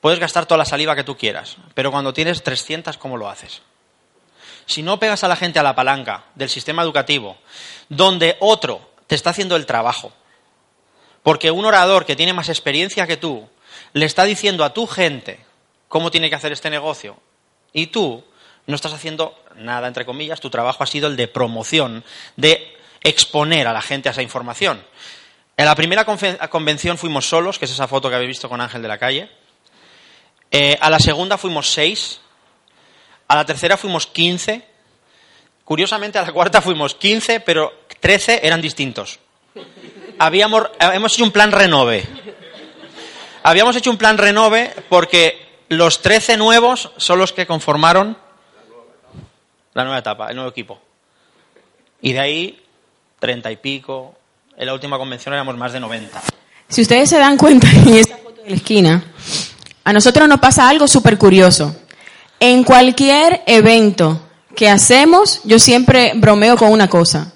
puedes gastar toda la saliva que tú quieras, pero cuando tienes 300, ¿cómo lo haces? Si no pegas a la gente a la palanca del sistema educativo, donde otro te está haciendo el trabajo, porque un orador que tiene más experiencia que tú le está diciendo a tu gente cómo tiene que hacer este negocio y tú no estás haciendo nada, entre comillas, tu trabajo ha sido el de promoción, de exponer a la gente a esa información. En la primera convención fuimos solos, que es esa foto que habéis visto con Ángel de la calle. Eh, a la segunda fuimos seis. A la tercera fuimos 15. Curiosamente, a la cuarta fuimos 15, pero 13 eran distintos. Habíamos, hemos hecho un plan renove. Habíamos hecho un plan renove porque los 13 nuevos son los que conformaron la nueva etapa, el nuevo equipo. Y de ahí, 30 y pico. En la última convención éramos más de 90. Si ustedes se dan cuenta en esta foto de la esquina, a nosotros nos pasa algo súper curioso. En cualquier evento que hacemos, yo siempre bromeo con una cosa,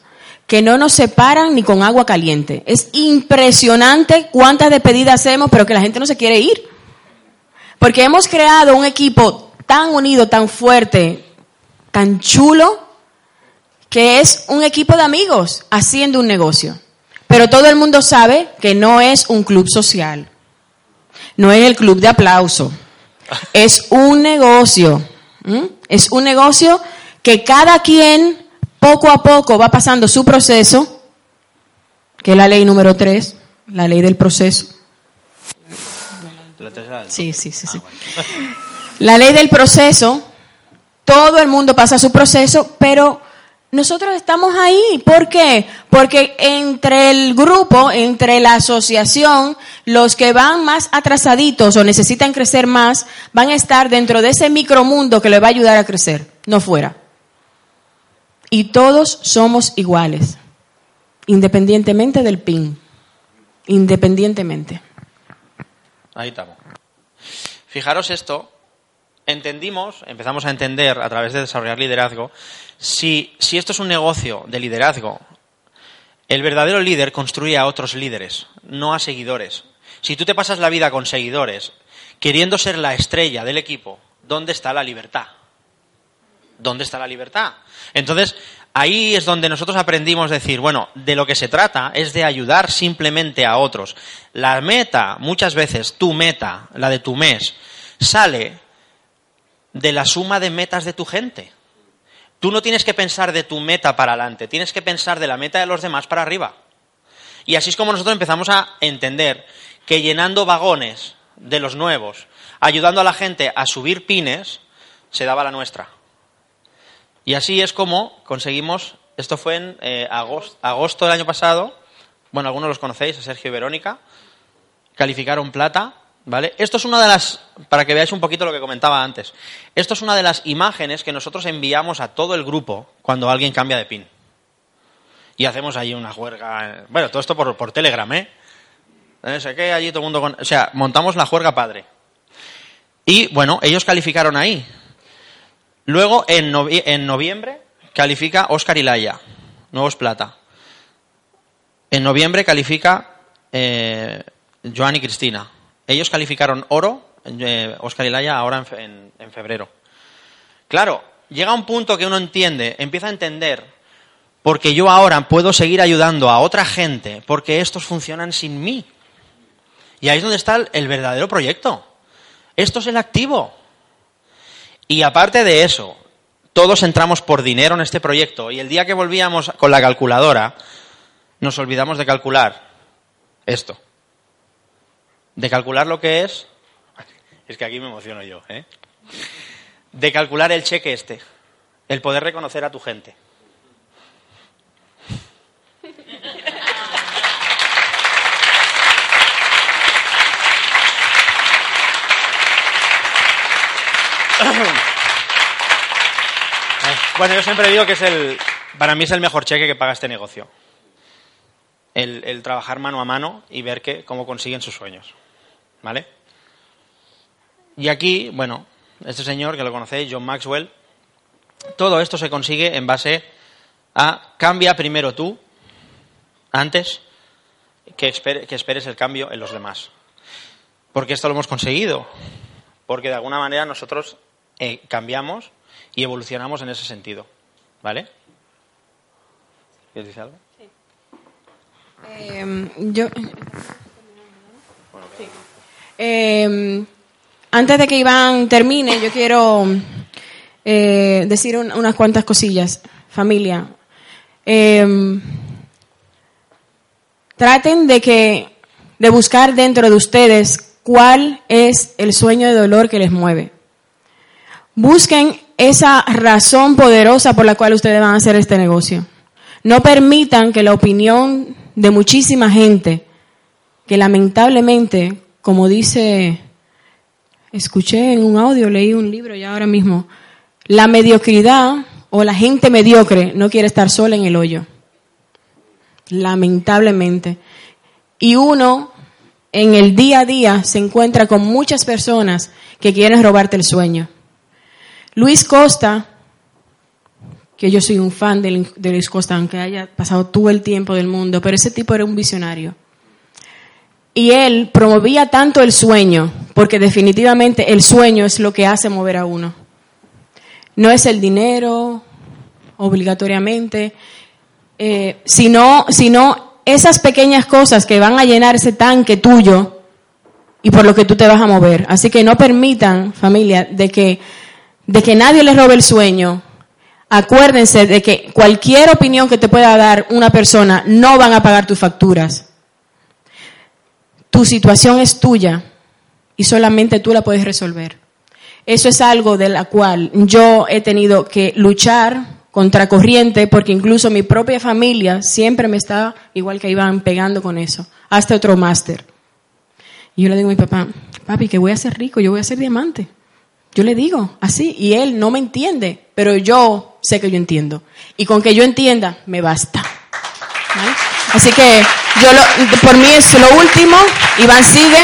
que no nos separan ni con agua caliente. Es impresionante cuántas despedidas hacemos, pero que la gente no se quiere ir. Porque hemos creado un equipo tan unido, tan fuerte, tan chulo, que es un equipo de amigos haciendo un negocio. Pero todo el mundo sabe que no es un club social. No es el club de aplauso. Es un negocio. Es un negocio que cada quien poco a poco va pasando su proceso, que es la ley número 3, la ley del proceso. Sí, sí, sí, sí. La ley del proceso, todo el mundo pasa su proceso, pero nosotros estamos ahí. ¿Por qué? Porque entre el grupo, entre la asociación, los que van más atrasaditos o necesitan crecer más, van a estar dentro de ese micromundo que les va a ayudar a crecer, no fuera. Y todos somos iguales, independientemente del PIN. Independientemente. Ahí estamos. Fijaros esto, entendimos, empezamos a entender a través de desarrollar liderazgo, si, si esto es un negocio de liderazgo, el verdadero líder construye a otros líderes, no a seguidores. Si tú te pasas la vida con seguidores, queriendo ser la estrella del equipo, ¿dónde está la libertad? ¿Dónde está la libertad? Entonces, ahí es donde nosotros aprendimos a decir, bueno, de lo que se trata es de ayudar simplemente a otros. La meta, muchas veces, tu meta, la de tu mes, sale de la suma de metas de tu gente. Tú no tienes que pensar de tu meta para adelante, tienes que pensar de la meta de los demás para arriba. Y así es como nosotros empezamos a entender que llenando vagones de los nuevos, ayudando a la gente a subir pines, se daba la nuestra. Y así es como conseguimos, esto fue en eh, agosto, del año pasado, bueno, algunos los conocéis, a Sergio y Verónica, calificaron plata, ¿vale? Esto es una de las, para que veáis un poquito lo que comentaba antes, esto es una de las imágenes que nosotros enviamos a todo el grupo cuando alguien cambia de pin. Y hacemos allí una juerga, bueno, todo esto por, por Telegram, ¿eh? No sé qué, allí todo el mundo con... O sea, montamos la juerga padre. Y bueno, ellos calificaron ahí. Luego, en, en noviembre, califica Oscar y Laia, nuevos plata. En noviembre califica eh, Joan y Cristina. Ellos calificaron oro, eh, Oscar y Laia, ahora en, fe- en- en febrero. Claro, llega un punto que uno entiende, empieza a entender, porque yo ahora puedo seguir ayudando a otra gente, porque estos funcionan sin mí. Y ahí es donde está el verdadero proyecto. Esto es el activo. Y aparte de eso, todos entramos por dinero en este proyecto y el día que volvíamos con la calculadora, nos olvidamos de calcular esto. De calcular lo que es... Es que aquí me emociono yo, ¿eh? De calcular el cheque este. El poder reconocer a tu gente. Bueno, yo siempre digo que es el, para mí es el mejor cheque que paga este negocio. El, trabajar mano a mano y ver que, cómo consiguen sus sueños. ¿Vale? Y aquí, bueno, este señor que lo conocéis, John Maxwell, todo esto se consigue en base a cambia primero tú, antes que, que esperes el cambio en los demás. Porque esto lo hemos conseguido. Porque de alguna manera nosotros eh, cambiamos y evolucionamos en ese sentido. ¿Vale? ¿Quieres decir algo? Eh, yo. Sí. Eh, antes de que Iván termine, yo quiero eh, decir un- unas cuantas cosillas. Familia, eh, traten de que de buscar dentro de ustedes cuál es el sueño de dolor que les mueve. Busquen esa razón poderosa por la cual ustedes van a hacer este negocio. No permitan que la opinión de muchísima gente, que lamentablemente, como dice, escuché en un audio, leí un libro ya ahora mismo, la mediocridad o la gente mediocre no quiere estar sola en el hoyo. Lamentablemente. Y uno en el día a día se encuentra con muchas personas que quieren robarte el sueño. Luis Costa, que yo soy un fan de, Luis Costa, aunque haya pasado todo el tiempo del mundo, pero ese tipo era un visionario. Y él promovía tanto el sueño, porque definitivamente el sueño es lo que hace mover a uno. No es el dinero, obligatoriamente, eh, sino, sino esas pequeñas cosas que van a llenar ese tanque tuyo y por lo que tú te vas a mover. Así que no permitan, familia, de que, de que nadie les robe el sueño. Acuérdense de que cualquier opinión que te pueda dar una persona no van a pagar tus facturas. Tu situación es tuya y solamente tú la puedes resolver. Eso es algo de la cual yo he tenido que luchar contra corriente porque incluso mi propia familia siempre me está, igual que iban pegando con eso, hasta otro máster. Y yo le digo a mi papá, papi, que voy a ser rico, yo voy a ser diamante. Yo le digo así y él no me entiende, pero yo sé que yo entiendo. Y con que yo entienda, me basta. Así que yo lo, por mí es lo último. Iván sigue.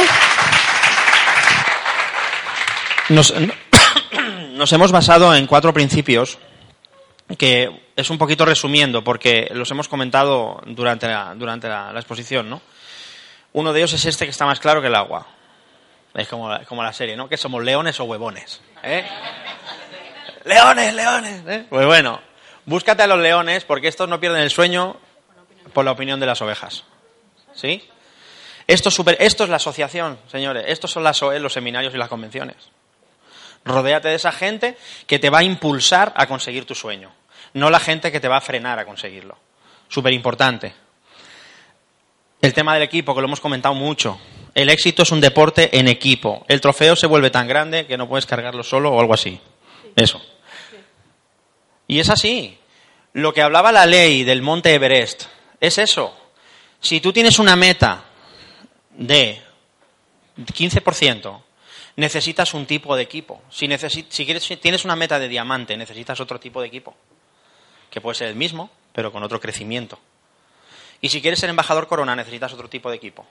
Nos, nos hemos basado en cuatro principios que es un poquito resumiendo porque los hemos comentado durante la, durante la exposición, ¿no? Uno de ellos es este que está más claro que el agua. Es como como la serie, ¿no? Que somos leones o huevones. ¿eh? Leones, leones. ¿eh? Pues bueno, búscate a los leones porque estos no pierden el sueño por la opinión de las ovejas. ¿Sí? Esto es, super- esto es la asociación, señores. Estos son las OE, los seminarios y las convenciones. Rodéate de esa gente que te va a impulsar a conseguir tu sueño, no la gente que te va a frenar a conseguirlo. Súper importante. El tema del equipo, que lo hemos comentado mucho. El éxito es un deporte en equipo. El trofeo se vuelve tan grande que no puedes cargarlo solo o algo así. Eso. Y es así. Lo que hablaba la ley del monte Everest es eso. Si tú tienes una meta de 15%, necesitas un tipo de equipo. Si, necesi- si quieres, si tienes una meta de diamante, necesitas otro tipo de equipo. Que puede ser el mismo, pero con otro crecimiento. Y si quieres ser embajador corona, necesitas otro tipo de equipo.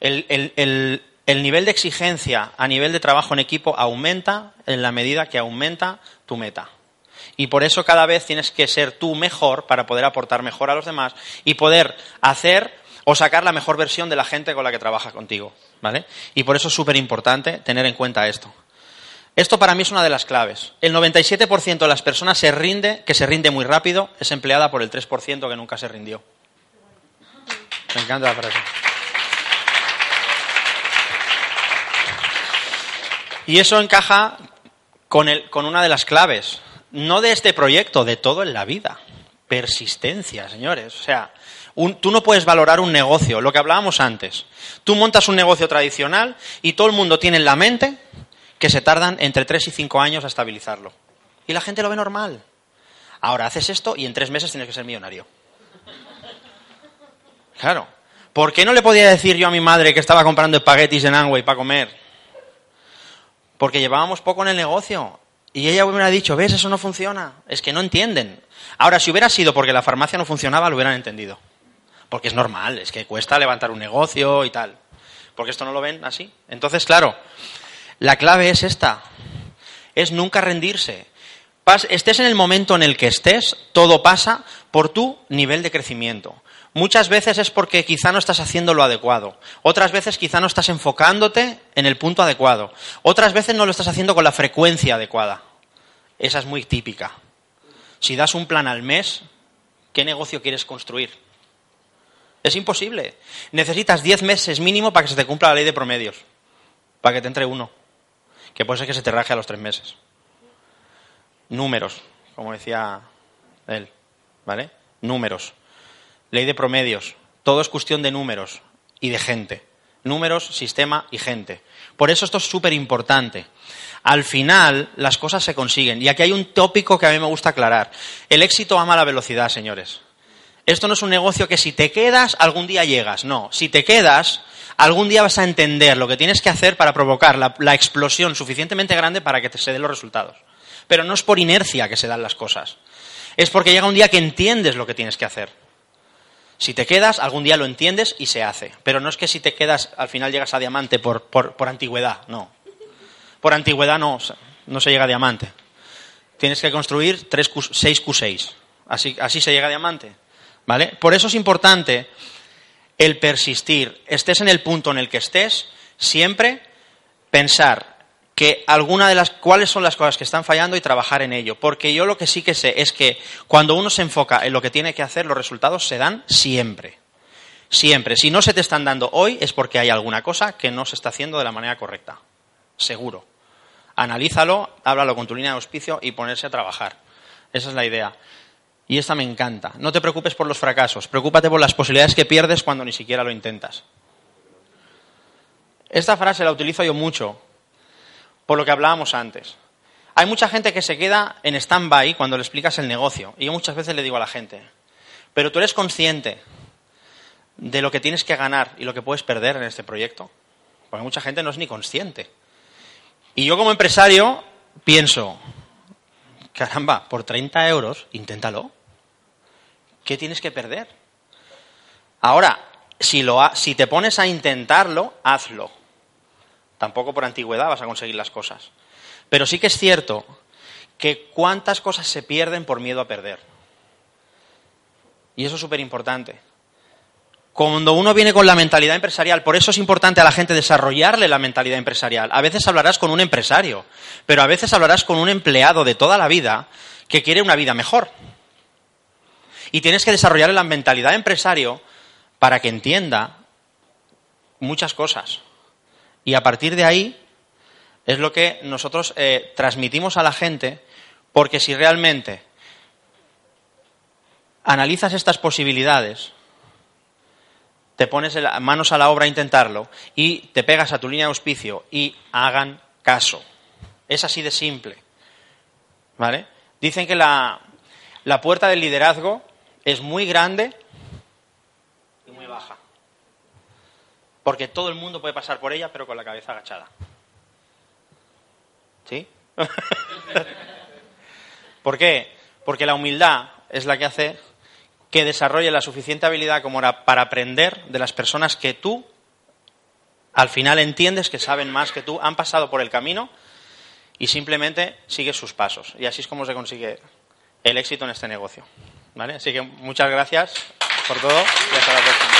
El, el- el- el nivel de exigencia a nivel de trabajo en equipo aumenta en la medida que aumenta tu meta. Y por eso cada vez tienes que ser tú mejor para poder aportar mejor a los demás y poder hacer o sacar la mejor versión de la gente con la que trabaja contigo. ¿Vale? Y por eso es súper importante tener en cuenta esto. Esto para mí es una de las claves. El 97% de las personas se rinde, que se rinde muy rápido, es empleada por el 3% que nunca se rindió. Me encanta la frase. Y eso encaja con, una de las claves, no de este proyecto, de todo en la vida. Persistencia, señores. O sea, tú no puedes valorar un negocio, lo que hablábamos antes. Tú montas un negocio tradicional y todo el mundo tiene en la mente que se tardan entre 3 y 5 años a estabilizarlo. Y la gente lo ve normal. Ahora haces esto y en tres meses tienes que ser millonario. Claro. ¿Por qué no le podía decir yo a mi madre que estaba comprando espaguetis en Amway para comer? Porque llevábamos poco en el negocio Y ella hubiera dicho, ves, eso no funciona, es que no entienden. Ahora, si hubiera sido porque la farmacia no funcionaba, lo hubieran entendido. Porque es normal, es que cuesta levantar un negocio y tal. Porque esto no lo ven así. Entonces, claro, la clave es esta. Es nunca rendirse. estés en el momento en el que estés, todo pasa por tu nivel de crecimiento. Muchas veces es porque quizá no estás haciendo lo adecuado. Otras veces quizá no estás enfocándote en el punto adecuado. Otras veces no lo estás haciendo con la frecuencia adecuada. Esa es muy típica. Si das un plan al mes, ¿qué negocio quieres construir? Es imposible. Necesitas 10 meses mínimo para que se te cumpla la ley de promedios. Para que te entre uno. Que puede ser que se te raje a los tres meses. Números, como decía él. ¿Vale? Números. Ley de promedios. Todo es cuestión de números y de gente. Números, sistema y gente. Por eso esto es súper importante. Al final, las cosas se consiguen. Y aquí hay un tópico que a mí me gusta aclarar. El éxito ama la velocidad, señores. Esto no es un negocio que si te quedas, algún día llegas. No, si te quedas, algún día vas a entender lo que tienes que hacer para provocar la, explosión suficientemente grande para que te se den los resultados. Pero no es por inercia que se dan las cosas. Es porque llega un día que entiendes lo que tienes que hacer. Si te quedas, algún día lo entiendes y se hace. Pero no es que si te quedas, al final llegas a diamante por, por, antigüedad, no. Por antigüedad no, no se llega a diamante. Tienes que construir 3 6 Q6. Así, así se llega a diamante. ¿Vale? Por eso es importante el persistir. Estés en el punto en el que estés, siempre pensar que alguna de las cuáles son las cosas que están fallando y trabajar en ello. Porque yo lo que sí que sé es que cuando uno se enfoca en lo que tiene que hacer, los resultados se dan siempre. Siempre. Si no se te están dando hoy es porque hay alguna cosa que no se está haciendo de la manera correcta. Seguro. Analízalo, háblalo con tu línea de auspicio y ponerse a trabajar. Esa es la idea. Y esta me encanta. No te preocupes por los fracasos, preocúpate por las posibilidades que pierdes cuando ni siquiera lo intentas. Esta frase la utilizo yo mucho, por lo que hablábamos antes. Hay mucha gente que se queda en stand-by cuando le explicas el negocio. Y yo muchas veces le digo a la gente, pero tú eres consciente de lo que tienes que ganar y lo que puedes perder en este proyecto. Porque mucha gente no es ni consciente. Y yo como empresario pienso, caramba, por 30 euros, inténtalo. ¿Qué tienes que perder? Ahora, si, lo si te pones a intentarlo, hazlo. Tampoco por antigüedad vas a conseguir las cosas. Pero sí que es cierto que cuántas cosas se pierden por miedo a perder. Y eso es súper importante. Cuando uno viene con la mentalidad empresarial, por eso es importante a la gente desarrollarle la mentalidad empresarial. A veces hablarás con un empresario, pero a veces hablarás con un empleado de toda la vida que quiere una vida mejor. Y tienes que desarrollar la mentalidad empresario para que entienda muchas cosas. Y a partir de ahí es lo que nosotros eh, transmitimos a la gente, porque si realmente analizas estas posibilidades, te pones manos a la obra a intentarlo y te pegas a tu línea de auspicio y hagan caso. Es así de simple. ¿Vale? Dicen que la, la puerta del liderazgo es muy grande y muy baja. Porque todo el mundo puede pasar por ella, pero con la cabeza agachada. ¿Sí? ¿Por qué? Porque la humildad es la que hace que desarrolle la suficiente habilidad como para aprender de las personas que tú al final entiendes que saben más que tú, han pasado por el camino y simplemente sigues sus pasos. Y así es como se consigue el éxito en este negocio. ¿Vale? Así que muchas gracias por todo y hasta la próxima.